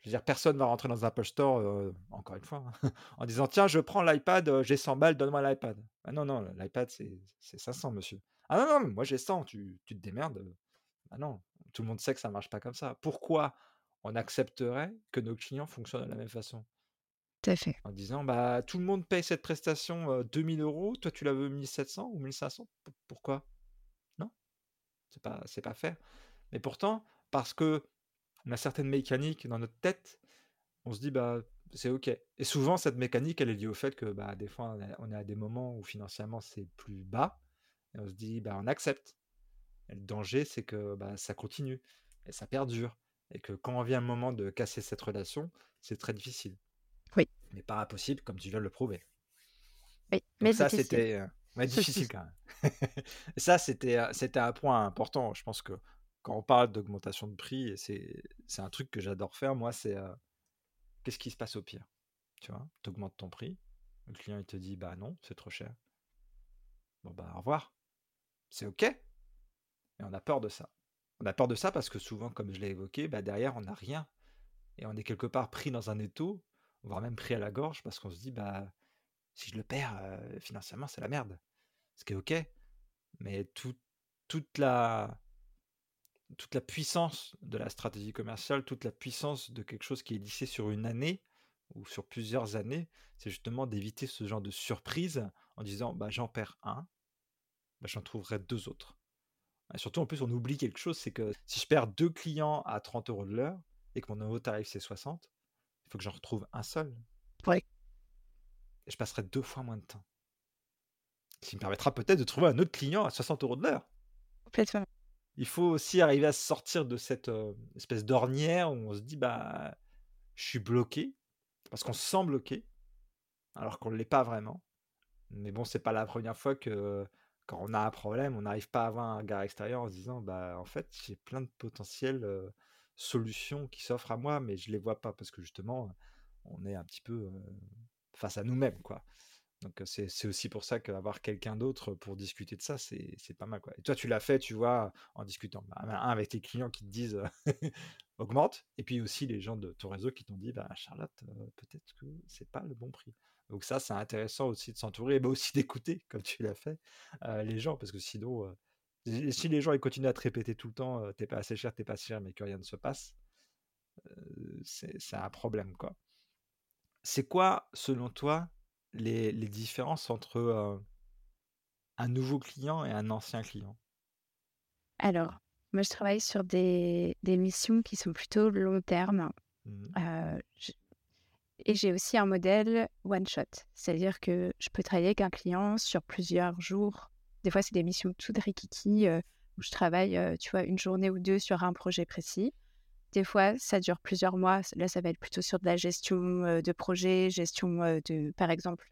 Je veux dire, personne va rentrer dans un Apple Store, encore une fois, hein, *laughs* en disant: «Tiens, je prends l'iPad, j'ai 100 balles, donne-moi l'iPad». Ah non, non, l'iPad, c'est c'est 500 monsieur. «Ah non, non, moi j'ai 100, tu tu te démerdes, heu». Ah non, tout le monde sait que ça marche pas comme ça. Pourquoi on accepterait que nos clients fonctionnent de la même façon? En disant: «Bah, tout le monde paye cette prestation, heu, 2 000 €, toi tu la veux 1 700 ou 1 500, p pourquoi?» Non, c'est pas pas fair. Mais pourtant, parce qu'on a certaines mécaniques dans notre tête, on se dit: «Bah, c'est OK» et souvent cette mécanique, elle est liée au fait que, bah, des fois on est on à des moments où financièrement c'est plus bas et on se dit: «Bah, on accepte» et le danger, c'est que, bah, ça continue et ça perdure et que quand vient le moment de casser cette relation, c'est très difficile. Mais pas impossible comme tu viens de le prouver. Oui, mais ça, c'était, ouais, Ceci difficile quand même. *laughs* Ça, c'était, heu, c'était un point important. Je pense que quand on parle d'augmentation de prix c'est c'est un truc que j'adore faire moi, c'est, heu, qu'est-ce qui se passe au pire? Tu vois? Tu augmentes ton prix, le client il te dit: «Bah non, c'est trop cher». Bon bah, au revoir. C'est OK. Et on a peur de ça. On a peur de ça parce que souvent, comme je l'ai évoqué, bah, derrière on n'a rien et on est quelque part pris dans un étau, voire même pris à la gorge parce qu'on se dit: «Bah, si je le perds, financièrement, c'est la merde». Ce qui est OK, mais tout toute la toute la puissance de la stratégie commerciale, toute la puissance de quelque chose qui est lissé sur une année ou sur plusieurs années, c'est justement d'éviter ce genre de surprise en disant: «Bah, j'en perds un, bah, j'en trouverai 2 autres». Et surtout, en plus, on oublie quelque chose, c'est que si je perds 2 clients à 30 € de l'heure et que mon nouveau tarif c'est 60, il faut que j'en retrouve un seul Oui. et je passerai 2 fois moins de temps. Ce qui me permettra peut-être de trouver un autre client à 60 € de l'heure. Complètement. Il faut aussi arriver à sortir de cette, heu, espèce d'ornière où on se dit: «Bah, je suis bloqué», parce qu'on se sent bloqué, alors qu'on ne l'est pas vraiment. Mais bon, c'est pas la première fois que, quand on a un problème, on n'arrive pas à avoir un regard extérieur en se disant: «Bah, en fait, j'ai plein de potentielles, heu, solutions qui s'offrent à moi, mais je les vois pas», parce que justement, on est un petit peu, face à nous-mêmes, quoi. Donc, c'est aussi pour ça qu'avoir quelqu'un d'autre pour discuter de ça, c'est pas mal, quoi. Et toi, tu l'as fait, tu vois, en discutant, bah, 1 avec tes clients qui te disent, *laughs* «Augmente» et puis aussi les gens de ton réseau qui t'ont dit: «Bah, Charlotte, peut-être que c'est pas le bon prix». Donc ça, c'est intéressant aussi de s'entourer, mais aussi d'écouter, comme tu l'as fait, les gens parce que sinon, si les gens ils continuent à te répéter tout le temps, heu: «Tu es pas assez cher, tu es pas assez cher», mais que rien ne se passe, c'est un problème, quoi. C'est quoi, selon toi, les les différences entre, un nouveau client et un ancien client? Alors, moi je travaille sur des des missions qui sont plutôt long terme, Mmh et j'ai aussi un modèle one shot. C'est-à-dire que je peux travailler avec un client sur plusieurs jours. Des fois, c'est des missions toutes rikiki, heu, où je travaille, heu, tu vois, 1 journée ou 2 sur un projet précis. Des fois, ça dure plusieurs mois. Là, ça va être plutôt sur de la gestion, heu, de projet, gestion, heu, de par exemple,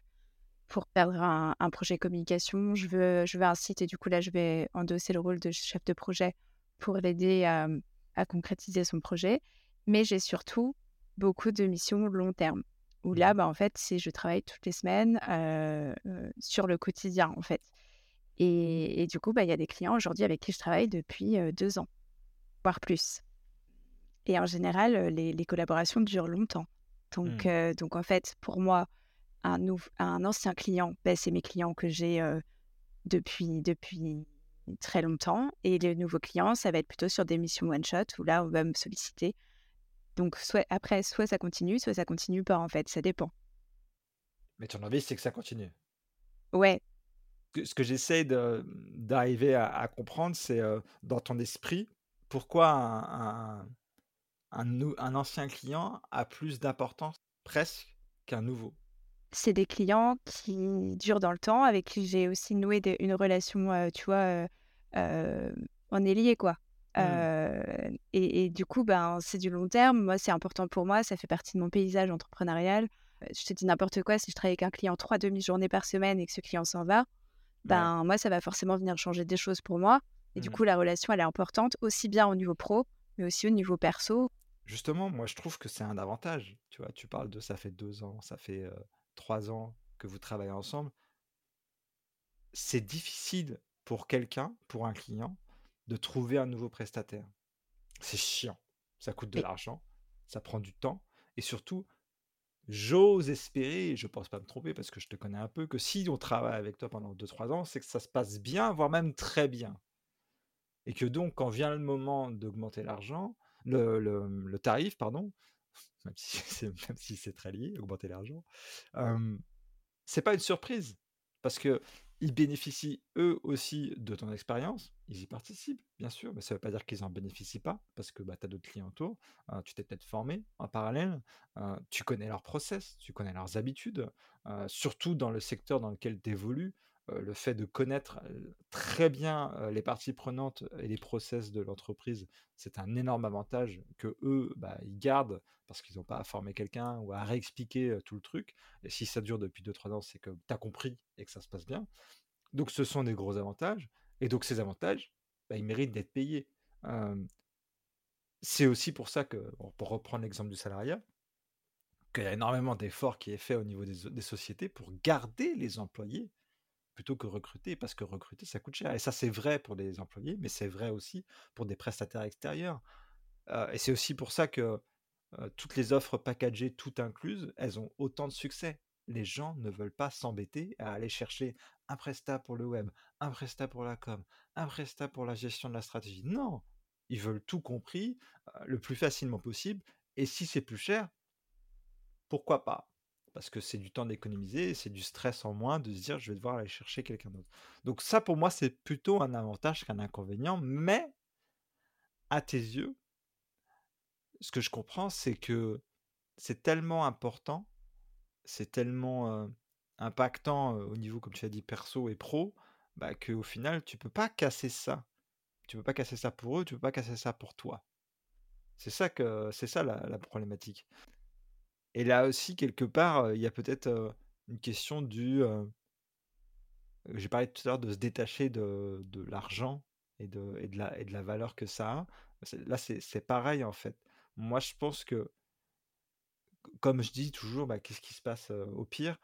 pour perdre un un projet communication, je veux je veux un site et du coup, là, je vais endosser le rôle de chef de projet pour l'aider à, mmh, à concrétiser son projet. Mais j'ai surtout beaucoup de missions long terme, où Mmh là, mh. bah, en fait, c'est je travaille toutes les semaines, sur le quotidien, en fait. Et et du coup, bah, il y a des clients aujourd'hui avec qui je travaille depuis, heu, 2 ans, voire plus. Et en général, les les collaborations durent longtemps. Donc Mmh. donc en fait, pour moi, un un ancien client, bah, c'est mes clients que j'ai, depuis depuis très longtemps et les nouveaux clients, ça va être plutôt sur des missions one shot où là, on va me solliciter. Donc soit après, soit ça continue, soit ça continue pas, en fait, ça dépend. Mais ton envie, c'est que ça continue? Ouais. Que ce que j'essaie d'arriver à à comprendre, c'est, dans ton esprit, pourquoi un un un nou un ancien client a plus d'importance, presque, qu'un nouveau? C'est des clients qui durent dans le temps, avec qui j'ai aussi noué des une relation, tu vois, on est liés, quoi. Mmh. Et et du coup, ben, c'est du long terme. Moi, c'est important pour moi, ça fait partie de mon paysage entrepreneurial. Je te dis n'importe quoi, si je travaille avec un client 3 demi-journées par semaine et que ce client s'en va, Ouais. ben, moi, ça va forcément venir changer des choses pour moi et du Mmh. coup, la relation, elle est importante, aussi bien au niveau pro, mais aussi au niveau perso. Justement, moi, je trouve que c'est un avantage. Tu vois, tu parles de ça fait 2 ans, ça fait, 3 ans que vous travaillez ensemble. C'est difficile pour quelqu'un, pour un client, de trouver un nouveau prestataire. C'est chiant, ça coûte de l'argent ça prend du temps, et surtout, j'ose espérer, et je pense pas me tromper parce que je te connais un peu, que si on travaille avec toi pendant 2-3 ans, c'est que ça se passe bien, voire même très bien. Et que donc, quand vient le moment d'augmenter l'argent, le, le, le tarif, pardon, *laughs* même si *laughs* c'est, même si c'est très lié, augmenter l'argent, euh, c'est pas une surprise. Parce que ils bénéficient eux aussi de ton expérience, ils y participent, bien sûr, mais ça ne veut pas dire qu'ils n'en bénéficient pas, parce que bah, tu as d'autres clients autour, euh, tu t'es peut-être formé en parallèle, euh, tu connais leurs process, tu connais leurs habitudes, euh, surtout dans le secteur dans lequel tu évolues, le fait de connaître très bien les parties prenantes et les process de l'entreprise, c'est un énorme avantage que eux, bah, ils gardent parce qu'ils n'ont pas à former quelqu'un ou à réexpliquer tout le truc. Et si ça dure depuis 2-3 ans, c'est que tu as compris et que ça se passe bien. Donc ce sont des gros avantages. Et donc ces avantages, bah, ils méritent d'être payés. c'est aussi pour ça que, pour reprendre l'exemple du salariat, qu'il y a énormément d'efforts qui est fait au niveau des sociétés pour garder les employés plutôt que recruter, parce que recruter, ça coûte cher. Et ça, c'est vrai pour des employés, mais c'est vrai aussi pour des prestataires extérieurs. et c'est aussi pour ça que toutes les offres packagées, toutes incluses, elles ont autant de succès. Les gens ne veulent pas s'embêter à aller chercher un prestat pour le web, un prestat pour la com, un prestat pour la gestion de la stratégie. Non, ils veulent tout compris, le plus facilement possible. Et si c'est plus cher, pourquoi pas? Parce que c'est du temps d'économiser, c'est du stress en moins de se dire je vais devoir aller chercher quelqu'un d'autre. Donc ça pour moi c'est plutôt un avantage qu'un inconvénient, mais à tes yeux, ce que je comprends c'est que c'est tellement important, c'est tellement impactant au niveau comme tu as dit perso et pro, bah, qu'au final tu peux pas casser ça. Tu peux pas casser ça pour eux, tu peux pas casser ça pour toi. C'est ça que c'est ça la problématique. Et là aussi, quelque part, il y a peut-être une question du. J'ai parlé tout à l'heure de se détacher de, de l'argent et de, et, de la, et de la valeur que ça a. Là, c'est pareil en fait. Moi, je pense que, comme je dis toujours, bah, qu'est-ce qui se passe au pire?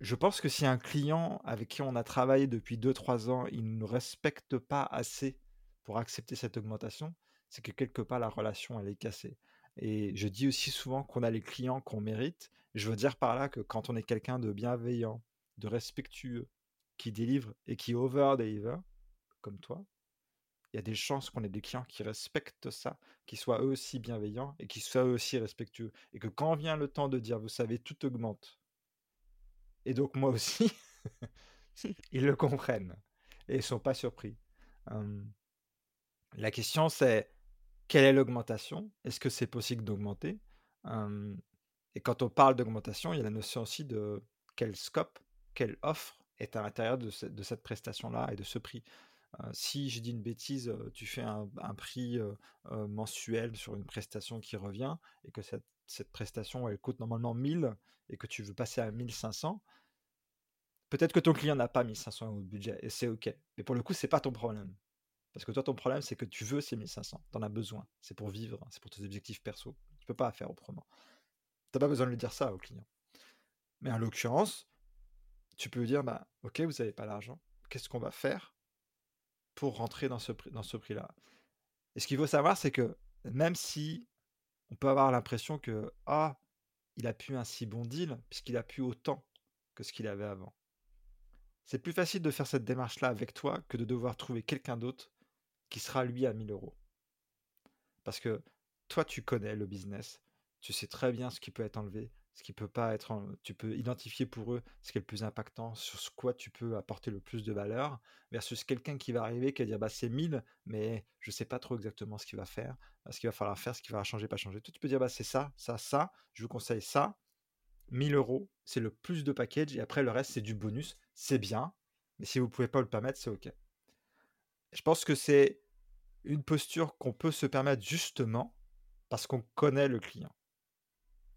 Je pense que si un client avec qui on a travaillé depuis 2-3 ans, il ne respecte pas assez pour accepter cette augmentation, c'est que quelque part la relation elle est cassée. Et je dis aussi souvent qu'on a les clients qu'on mérite. Je veux dire par là que quand on est quelqu'un de bienveillant, de respectueux, qui délivre et qui over-deliver, comme toi, il y a des chances qu'on ait des clients qui respectent ça, qui soient eux aussi bienveillants et qui soient eux aussi respectueux. Et que quand vient le temps de dire, vous savez, tout augmente. Et donc moi aussi, *laughs* ils le comprennent et ils ne sont pas surpris. la question c'est, quelle est l'augmentation? Est-ce que c'est possible d'augmenter? Et quand on parle d'augmentation, il y a la notion aussi de quel scope, quelle offre est à l'intérieur de, cette prestation-là et de ce prix. si je dis une bêtise, tu fais un, prix mensuel sur une prestation qui revient et que cette, cette, prestation elle coûte normalement 1000 et que tu veux passer à 1500, peut-être que ton client n'a pas 1500 euros de budget et c'est ok. Mais pour le coup, c'est pas ton problème. Parce que toi, ton problème, c'est que tu veux ces 1500. Tu en as besoin. C'est pour vivre, c'est pour tes objectifs perso. Tu peux pas faire autrement. Tu n'as pas besoin de lui dire ça au client. Mais en l'occurrence, tu peux lui dire bah, Ok, vous n'avez pas l'argent. Qu'est-ce qu'on va faire pour rentrer dans ce, dans ce prix-là? Et ce qu'il faut savoir, c'est que même si on peut avoir l'impression que Ah, il a pu un si bon deal, puisqu'il a pu autant que ce qu'il avait avant. C'est plus facile de faire cette démarche-là avec toi que de devoir trouver quelqu'un d'autre qui sera lui à 1000 euros. Parce que toi, tu connais le business, tu sais très bien ce qui peut être enlevé, ce qui peut pas être. Tu peux identifier pour eux ce qui est le plus impactant, sur ce quoi tu peux apporter le plus de valeur, versus quelqu'un qui va arriver qui va dire bah c'est 1000, mais je sais pas trop exactement ce qu'il va faire, ce qu'il va falloir faire, ce qu'il va changer, pas changer. Toi, tu peux dire bah c'est ça, ça, ça, je vous conseille ça. 1000 euros, c'est le plus de package, et après le reste, c'est du bonus. C'est bien, mais si vous pouvez pas le permettre, c'est ok. Je pense que c'est une posture qu'on peut se permettre justement parce qu'on connaît le client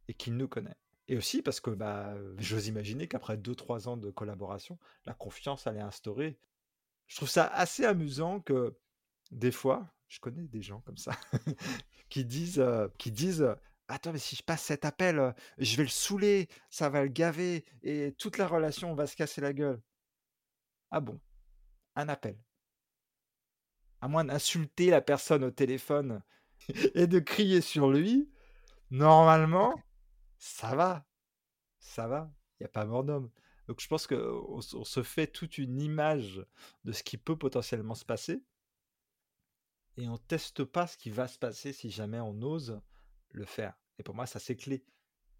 et qu'il nous connaît. Et aussi parce que bah, j'ose imaginer qu'après 2-3 ans de collaboration, la confiance elle est instaurée. Je trouve ça assez amusant que des fois, je connais des gens comme ça, *laughs* qui disent, euh, qui disent Attends, mais si je passe cet appel, je vais le saouler, ça va le gaver, et toute la relation va se casser la gueule. Ah bon Un appel à moins d'insulter la personne au téléphone et de crier sur lui, normalement, ça va, ça va, il y a pas mort d'homme. Donc je pense qu'on on se fait toute une image de ce qui peut potentiellement se passer et on teste pas ce qui va se passer si jamais on ose le faire. Et pour moi, ça c'est clé.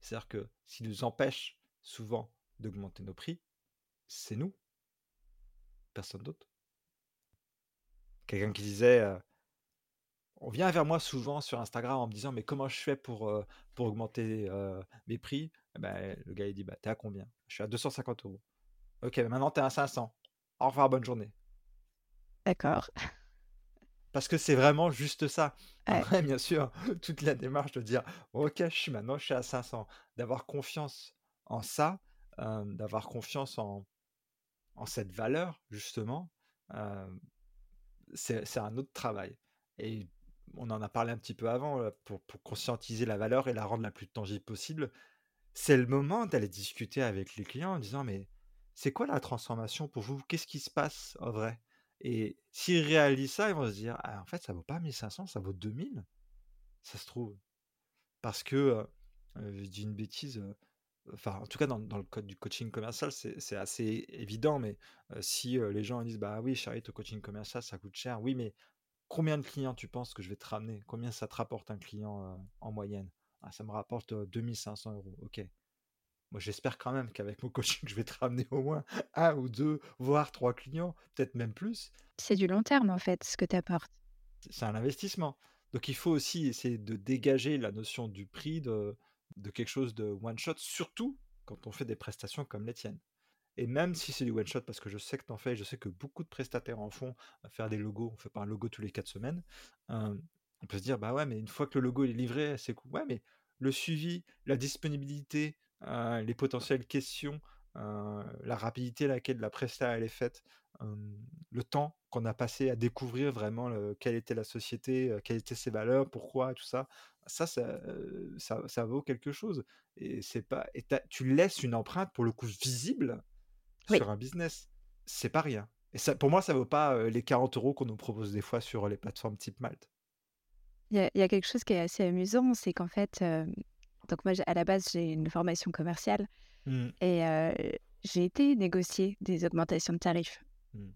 C'est-à-dire que ce nous empêche souvent d'augmenter nos prix, c'est nous, personne d'autre. Quelqu'un qui disait, euh, on vient vers moi souvent sur Instagram en me disant mais comment je fais pour, euh, pour augmenter mes prix? Eh ben, Le gars il dit bah t'es à combien? Je suis à 250 euros. Ok, maintenant t'es à 500. Au revoir, bonne journée. D'accord. Parce que c'est vraiment juste ça. Ouais. Après, bien sûr, *laughs* toute la démarche de dire ok, je suis maintenant je suis à 500, d'avoir confiance en ça, euh, d'avoir confiance en, en cette valeur justement, euh, c'est un autre travail. Et on en a parlé un petit peu avant, euh, pour, conscientiser la valeur et la rendre la plus tangible possible. C'est le moment d'aller discuter avec les clients en disant mais c'est quoi la transformation pour vous? Qu'est-ce qui se passe en vrai? Et s'ils réalisent ça, ils vont se dire ah, en fait ça vaut pas 1500, ça vaut 2000, ça se trouve. Parce que, euh, je dis une bêtise, euh, enfin en tout cas dans, dans le code du coaching commercial c'est assez évident, mais euh, si euh, les gens disent bah oui Charlie, ton coaching commercial ça coûte cher, oui mais Combien de clients tu penses que je vais te ramener? Combien ça te rapporte un client euh, en moyenne? Ah, Ça me rapporte euh, 2500 euros. Ok. Moi, j'espère quand même qu'avec mon *laughs* coaching, je vais te ramener au moins un ou deux, voire trois clients, peut-être même plus. C'est du long terme, en fait, ce que tu apportes. C'est un investissement. Donc, il faut aussi essayer de dégager la notion du prix de, de quelque chose de one shot, surtout quand on fait des prestations comme les tiennes. Et même si c'est du one shot, parce que je sais que tu en fais, je sais que beaucoup de prestataires en font, faire des logos, on fait pas un logo tous les quatre semaines, on peut se dire, bah ouais, mais une fois que le logo est livré, c'est cool. Ouais, mais le suivi, la disponibilité, les potentielles questions, la rapidité à laquelle la presta elle est faite, le temps qu'on a passé à découvrir vraiment le- quelle était la société, quelles étaient ses valeurs, pourquoi, tout ça, ça, ça, ça, ça vaut quelque chose. Et c'est pas, et tu laisses une empreinte pour le coup visible Oui. sur un business. C'est pas rien. Et ça, pour moi, ça vaut pas les 40 euros qu'on nous propose des fois sur les plateformes type Malte. Il y a, il y a quelque chose qui est assez amusant, c'est qu'en fait, euh, donc moi, à la base, j'ai une formation commerciale Mm, et euh, j'ai été négocier des augmentations de tarifs. Mm.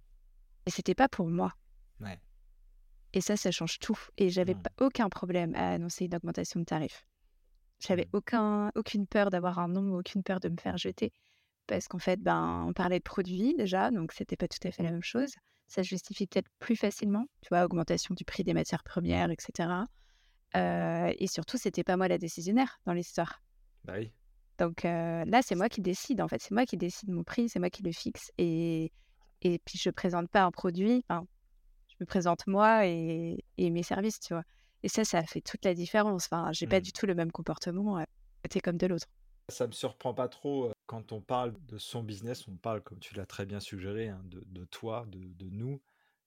Et c'était pas pour moi. Ouais. Et ça, ça change tout. Et j'avais Mm. pas aucun problème à annoncer une augmentation de tarifs. J'avais Mm. aucun, aucune peur d'avoir un nom, aucune peur de me faire jeter. Parce qu'en fait, ben, on parlait de produits déjà, donc c'était pas tout à fait la même chose. Ça se justifie peut-être plus facilement, tu vois, augmentation du prix des matières premières, etc. Euh, et surtout, c'était pas moi la décisionnaire dans l'histoire. Bah oui. Donc euh, là, c'est moi qui décide, en fait. C'est moi qui décide mon prix, c'est moi qui le fixe. Et, et puis, je présente pas un produit, enfin, je me présente moi et, et mes services, tu vois. Et ça, ça fait toute la différence. Enfin, j'ai pas Mm. du tout le même comportement, euh, côté comme de l'autre. Ça me surprend pas trop quand on parle de son business, on parle, comme tu l'as très bien suggéré, hein, de, de toi, de, de nous.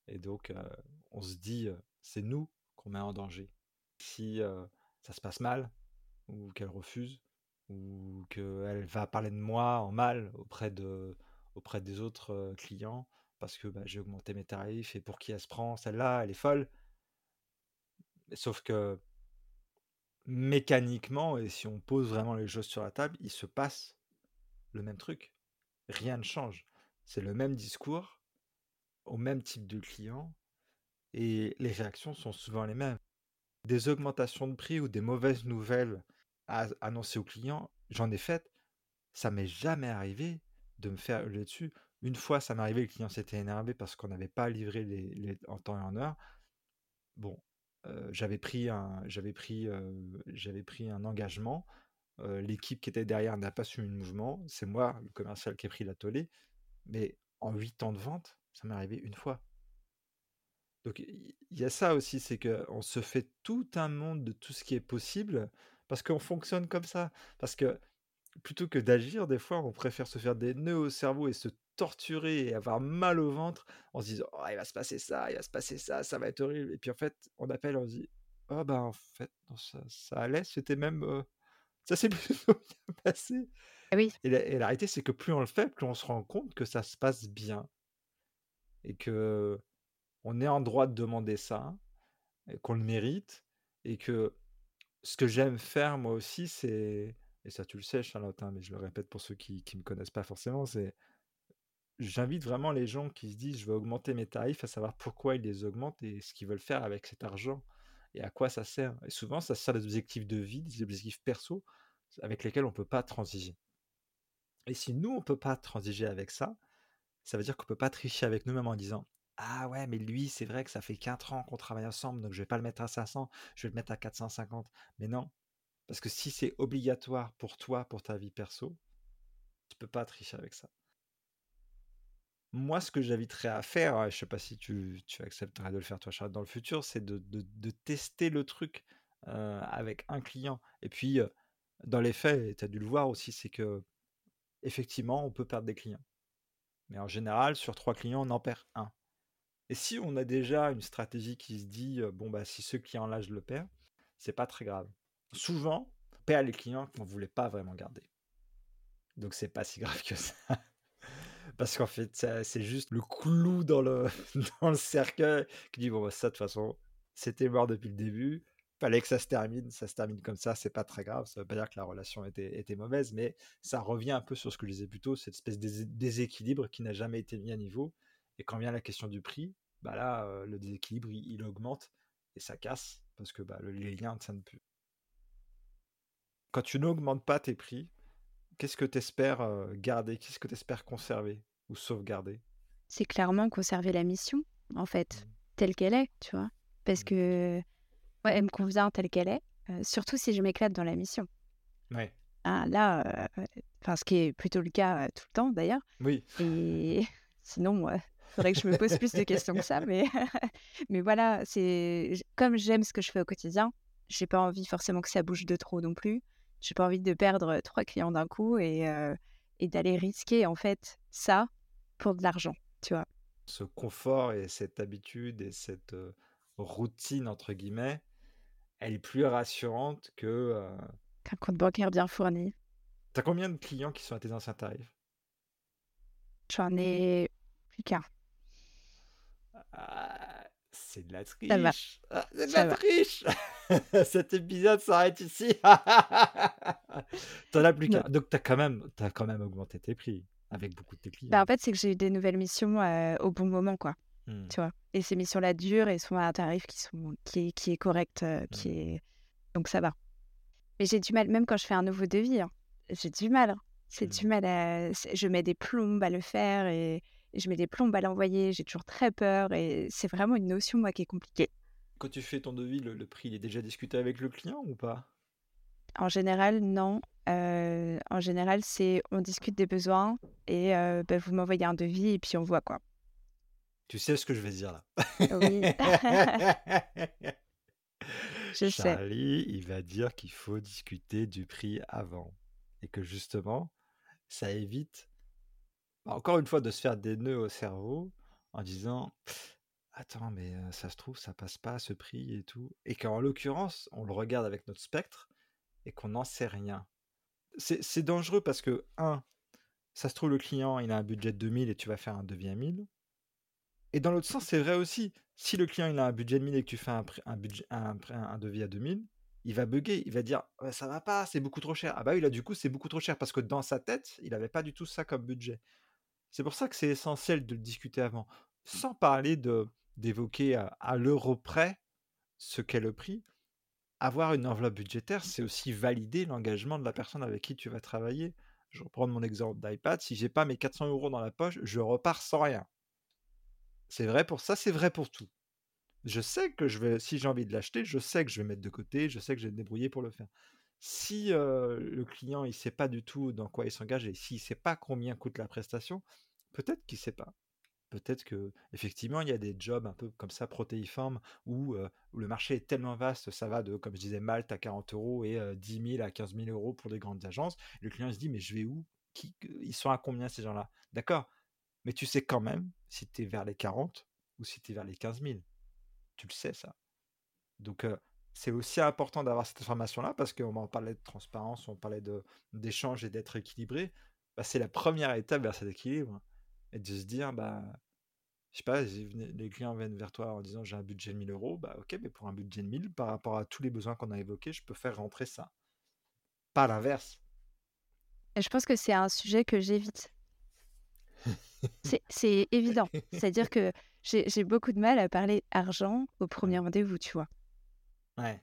Et donc, euh, on se dit, c'est nous qu'on met en danger. Si euh, ça se passe mal, ou qu'elle refuse, ou qu'elle va parler de moi en mal auprès, de, auprès des autres clients, parce que bah, j'ai augmenté mes tarifs, et pour qui elle se prend, celle-là, elle est folle. Sauf que mécaniquement, et si on pose vraiment les choses sur la table, il se passe le même truc. Rien ne change. C'est le même discours, au même type de client, et les réactions sont souvent les mêmes. Des augmentations de prix ou des mauvaises nouvelles à annoncer aux clients, j'en ai fait. Ça m'est jamais arrivé de me faire hurler dessus. Une fois, ça arrivé, le client s'était énervé parce qu'on n'avait pas livré les, en temps et en heure. Bon, euh, j'avais pris un, j'avais pris, euh, j'avais pris un engagement. Euh, l'équipe qui était derrière n'a pas suivi le mouvement. C'est moi, le commercial, qui ai pris la tollée. Mais en 8 ans de vente, ça m'est arrivé une fois. Donc il y a ça aussi, c'est qu'on se fait tout un monde de tout ce qui est possible parce qu'on fonctionne comme ça. Parce que plutôt que d'agir, des fois, on préfère se faire des nœuds au cerveau et se torturer et avoir mal au ventre en se disant oh, il va se passer ça, il va se passer ça, ça va être horrible. Et puis en fait, on appelle, on se dit oh ben en fait, non, ça, ça allait, c'était même. euh, ça s'est *laughs* plutôt bien passé. Ah oui, Et la, et la réalité, c'est que plus on le fait, plus on se rend compte que ça se passe bien et que on est en droit de demander ça, qu'on le mérite, et que Ce que j'aime faire moi aussi, c'est et ça tu le sais Charlotte, hein, mais je le répète pour ceux qui qui me connaissent pas forcément, c'est j'invite vraiment les gens qui se disent: «Je vais augmenter mes tarifs», à savoir pourquoi ils les augmentent et ce qu'ils veulent faire avec cet argent et à quoi ça sert. Et souvent ça sert des objectifs de vie, des objectifs perso avec lesquels on peut pas transiger. Et si nous on peut pas transiger avec ça, ça veut dire qu'on peut pas tricher avec nous-mêmes en disant: «Ah ouais, mais lui, c'est vrai que ça fait 4 ans qu'on travaille ensemble, donc je vais pas le mettre à 500, je vais le mettre à 450». Mais non, parce que si c'est obligatoire pour toi, pour ta vie perso, tu peux pas tricher avec ça. Moi, ce que j'inviterais à faire, ouais, je sais pas si tu, accepterais de le faire toi, Charles, dans le futur, c'est de, tester le truc euh, avec un client. Et puis, dans les faits, tu as dû le voir aussi, c'est que effectivement, on peut perdre des clients. Mais en général, sur trois clients, on en perd un. Et si on a déjà une stratégie qui se dit, bon, bah, si ce client-là, je le perds, c'est pas très grave. Souvent, on perd les clients qu'on voulait pas vraiment garder. Donc, c'est pas si grave que ça. *laughs* Parce qu'en fait, c'est juste le clou *laughs* dans le, cercueil qui dit, bon, bah, ça, de toute façon, c'était mort depuis le début. Fallait que ça se termine, ça se termine comme ça, c'est pas très grave. Ça veut pas dire que la relation était, mauvaise, mais ça revient un peu sur ce que je disais plus tôt, cette espèce de déséquilibre qui n'a jamais été mis à niveau. Et quand vient la question du prix, bah là, euh, le déséquilibre, il, il augmente et ça casse parce que bah, le- les liens ne tiennent plus. Quand tu n'augmentes pas tes prix, qu'est-ce que tu espères garder? Qu'est-ce que tu espères conserver ou sauvegarder? C'est clairement conserver la mission, en fait, Mm. telle qu'elle est, tu vois? Parce Mm. que, ouais, elle me convient telle qu'elle est, euh, surtout si je m'éclate dans la mission. Ouais. Ah, là, euh, ce qui est plutôt le cas euh, tout le temps d'ailleurs. Oui. Et *laughs* sinon, il faudrait que je me pose plus de questions que ça. Mais, *laughs* mais voilà, c'est comme j'aime ce que je fais au quotidien, j'ai pas envie forcément que ça bouge de trop non plus. J'ai pas envie de perdre trois clients d'un coup et, euh, et d'aller risquer en fait ça pour de l'argent, tu vois? Ce confort et cette habitude et cette routine, entre guillemets, elle est plus rassurante que... euh, Qu'un compte bancaire bien fourni. T'as combien de clients qui sont à tes anciens tarifs? J'en ai plus qu'un. Ah, C'est de la triche Ah, C'est de Ça la va. triche *laughs* *laughs* Cet épisode s'arrête ici T'en as plus qu'un. Donc t'as quand, même, t'as quand même augmenté tes prix avec beaucoup de tes clients. Bah, en fait, c'est que j'ai eu des nouvelles missions euh, au bon moment, quoi. Hmm. tu vois? Et ces missions-là durent et sont à un tarif qui, sont, qui, est, qui est correct, euh, qui est... donc ça va. Mais j'ai du mal, même quand je fais un nouveau devis, hein, j'ai du mal. hein. C'est du mal à... Je mets des plombes à le faire et, et je mets des plombes à l'envoyer. J'ai toujours très peur et c'est vraiment une notion, moi, qui est compliquée. Quand tu fais ton devis, le, le prix, il est déjà discuté avec le client ou pas? En général, non. Euh, en général, c'est on discute des besoins et euh, bah, vous m'envoyez un devis et puis on voit quoi. Tu sais ce que je vais dire là. Oui, *laughs* *laughs* je sais. Charlie, il va dire qu'il faut discuter du prix avant. Et que justement, ça évite, encore une fois, de se faire des nœuds au cerveau en disant Attends, mais ça se trouve, ça passe pas à ce prix et tout. Et qu'en l'occurrence, on le regarde avec notre spectre et qu'on n'en sait rien. C'est dangereux parce que, un, ça se trouve, le client, il a un budget de 2000 et tu vas faire un devis à 1000. Et dans l'autre sens, c'est vrai aussi. Si le client il a un budget de 1000 et que tu fais un, un, devis à 2000, il va bugger. Il va dire Ça va pas, c'est beaucoup trop cher. Ah bah oui, là, du coup, c'est beaucoup trop cher parce que dans sa tête, il n'avait pas du tout ça comme budget. C'est pour ça que c'est essentiel de le discuter avant. Sans parler de d'évoquer à, l'euro près ce qu'est le prix. Avoir une enveloppe budgétaire, c'est aussi valider l'engagement de la personne avec qui tu vas travailler. Je reprends mon exemple d'iPad. Si j'ai pas mes 400 euros dans la poche, je repars sans rien. C'est vrai pour ça, c'est vrai pour tout. Je sais que si j'ai envie de l'acheter, je sais que je vais mettre de côté, je sais que je vais me débrouiller pour le faire. Si euh, le client il sait pas du tout dans quoi il s'engage et s'il sait pas combien coûte la prestation, peut-être qu'il sait pas. Peut-être que effectivement il y a des jobs un peu comme ça protéiformes où, le marché est tellement vaste, ça va de comme je disais Malte à 40 euros et euh, 10 000 à 15 000 euros pour des grandes agences. Le client se dit mais je vais où? Ils sont à combien ces gens-là? D'accord, mais tu sais quand même si tu es vers les 40 ou si tu es vers les 15 000. Tu le sais ça. Donc c'est aussi important d'avoir cette information-là parce qu'on en parlait de transparence, on parlait d'échange et d'être équilibré. Bah, c'est la première étape vers cet équilibre et de se dire bah Je sais pas, les clients viennent vers toi en disant j'ai un budget de 1000 euros, bah ok, mais pour un budget de 1000, par rapport à tous les besoins qu'on a évoqués, je peux faire rentrer ça. Pas l'inverse. Je pense que c'est un sujet que j'évite. *laughs* c'est évident. C'est-à-dire que j'ai beaucoup de mal à parler argent au premier rendez-vous, tu vois. Ouais.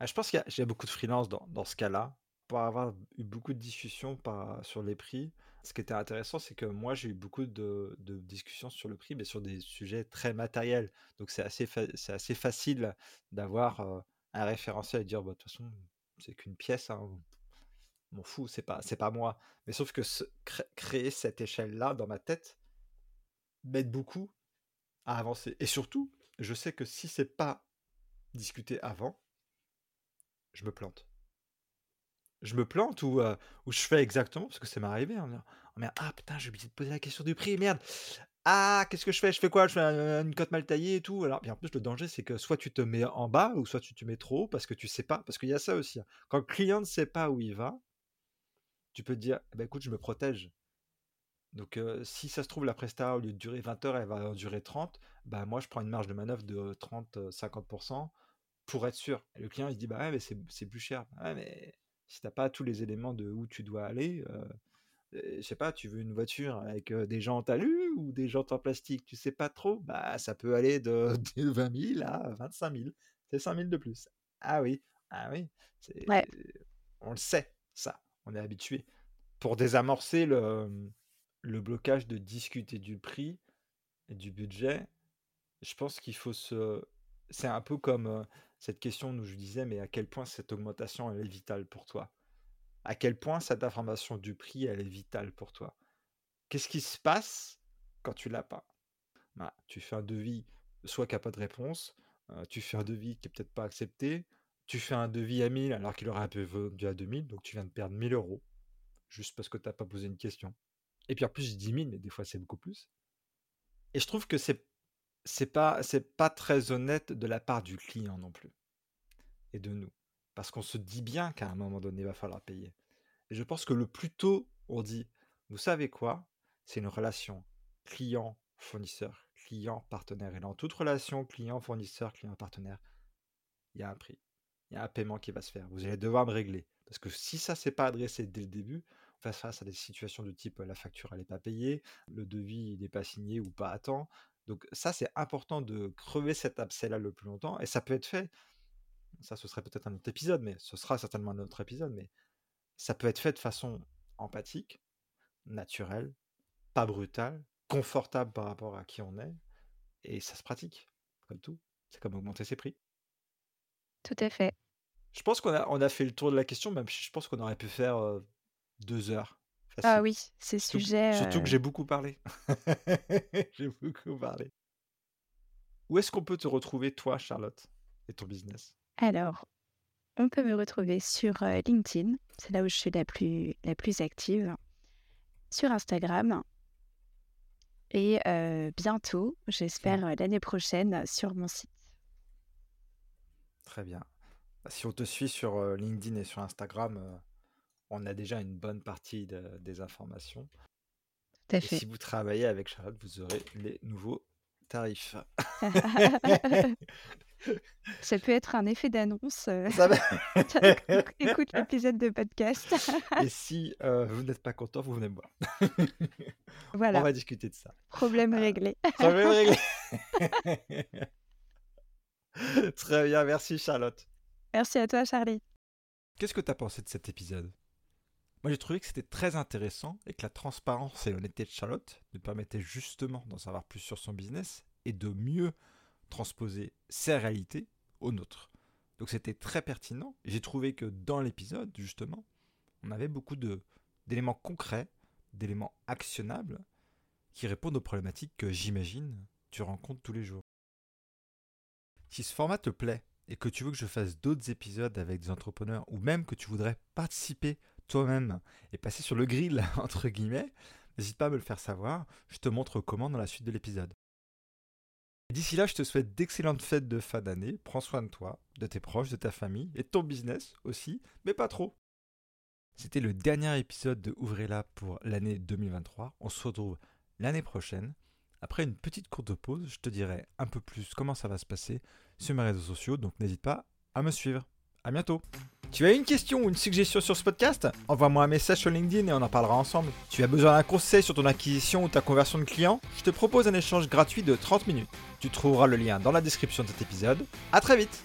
Ah, je pense qu'il y, a beaucoup de freelance dans, dans ce cas-là. Avoir eu beaucoup de discussions par, sur les prix, ce qui était intéressant, c'est que moi, j'ai eu beaucoup de, discussions sur le prix, mais sur des sujets très matériels. Donc, c'est assez, assez facile d'avoir un référentiel et dire, bah, de toute façon, c'est qu'une pièce, hein, m'en fous, c'est pas, pas moi. Mais sauf que créer cette échelle-là dans ma tête m'aide beaucoup à avancer. Et surtout, je sais que si c'est pas discuté avant, je me plante je me plante ou, ou je fais exactement, parce que ça m'est arrivé, en «Oh merde, ah putain, j'ai oublié de poser la question du prix, merde! Ah, qu'est-ce que je fais? Je fais quoi? Je fais une cote mal taillée et tout?» alors bien en plus, le danger, c'est que soit tu te mets en bas ou soit tu te mets trop haut parce que tu sais pas parce qu'il y a ça aussi, hein. Quand le client ne sait pas où il va, tu peux te dire: «Eh bah, écoute, je me protège». Donc si ça se trouve, la presta, au lieu de durer 20 heures, elle va durer 30, bah, moi, je prends une marge de manœuvre de 30-50% pour être sûr. Le client, il se dit: «Bah, ouais, mais c'est plus cher». «Ouais, mais si t'as pas tous les éléments de où tu dois aller, euh, je sais pas, tu veux une voiture avec des jantes alu ou des jantes en plastique, tu sais pas trop, bah ça peut aller de, *laughs* 20 000 à 25 000. C'est 5 000 de plus. Ah oui, ah oui, on le sait, ça, on est habitué. Pour désamorcer le, le blocage de discuter du prix et du budget, je pense qu'il faut se. C'est un peu comme cette question où je disais, mais à quel point cette augmentation, elle est vitale pour toi? À quel point cette information du prix, elle est vitale pour toi? Qu'est-ce qui se passe quand tu l'as pas? Bah, Tu fais un devis, soit qui n'a pas de réponse, euh, tu fais un devis qui est peut-être pas accepté, tu fais un devis à 1000 alors qu'il aurait vendu à 2000, donc tu viens de perdre 1000 euros, juste parce que tu n'as pas posé une question. Et puis en plus, je dis 10 000, mais des fois c'est beaucoup plus. Et je trouve que c'est c'est pas pas très honnête de la part du client non plus et de nous. Parce qu'on se dit bien qu'à un moment donné il va falloir payer et je pense que le plus tôt on dit vous savez quoi? C'est une relation client fournisseur client partenaire et dans toute relation client fournisseur client partenaire il y a un prix il y a un paiement qui va se faire. Vous allez devoir me régler. Parce que si ça s'est pas adressé dès le début face face à des situations de type la facture n'est pas payée, le devis n'est pas signé ou pas à temps, donc ça, c'est important de crever cet abcès-là le plus longtemps, et ça peut être fait. Ça, ce serait peut-être un autre épisode, mais ce sera certainement un autre épisode, mais ça peut être fait de façon empathique, naturelle, pas brutale, confortable par rapport à qui on est, et ça se pratique, comme tout. C'est comme augmenter ses prix. Tout à fait. Je pense qu'on a, on a fait le tour de la question, même je pense qu'on aurait pu faire deux heures ah oui, ces sujets. Surtout que j'ai beaucoup parlé. *laughs* j'ai beaucoup parlé. Où est-ce qu'on peut te retrouver, toi, Charlotte, et ton business? Alors, on peut me retrouver sur LinkedIn, c'est là où je suis la plus, la plus active, sur Instagram, et bientôt, j'espère l'année prochaine, sur mon site. Très bien. Bah, si on te suit sur LinkedIn et sur Instagram, on a déjà une bonne partie des informations. Tout à fait. Et si vous travaillez avec Charlotte, vous aurez les nouveaux tarifs. *laughs* Ça peut être un effet d'annonce. Euh, *laughs* écoute l'épisode de podcast. *laughs* Et si euh, vous n'êtes pas content, vous venez me voir. Voilà. On va discuter de ça. Problème réglé. Problème réglé. Très bien, merci Charlotte. Merci à toi Charlie. Qu'est-ce que tu as pensé de cet épisode? Moi, j'ai trouvé que c'était très intéressant et que la transparence et l'honnêteté de Charlotte nous permettaient justement d'en savoir plus sur son business et de mieux transposer ses réalités aux nôtres. Donc c'était très pertinent. J'ai trouvé que dans l'épisode, justement, on avait beaucoup d'éléments concrets, d'éléments actionnables qui répondent aux problématiques que j'imagine tu rencontres tous les jours. Si ce format te plaît et que tu veux que je fasse d'autres épisodes avec des entrepreneurs ou même que tu voudrais participer toi-même et passer sur le grill, *laughs* entre guillemets, n'hésite pas à me le faire savoir. Je te montre comment dans la suite de l'épisode. D'ici là, je te souhaite d'excellentes fêtes de fin d'année. Prends soin de toi, de tes proches, de ta famille et de ton business aussi, mais pas trop. C'était le dernier épisode de Ouvrez-la pour l'année 2023. On se retrouve l'année prochaine Après une petite courte pause, je te dirai un peu plus comment ça va se passer sur mes réseaux sociaux, donc n'hésite pas à me suivre. À bientôt tu as une question ou une suggestion sur ce podcast? Envoie-moi un message sur LinkedIn et on en parlera ensemble. Tu as besoin d'un conseil sur ton acquisition ou ta conversion de clients Je te propose un échange gratuit de 30 minutes. Tu trouveras le lien dans la description de cet épisode. A très vite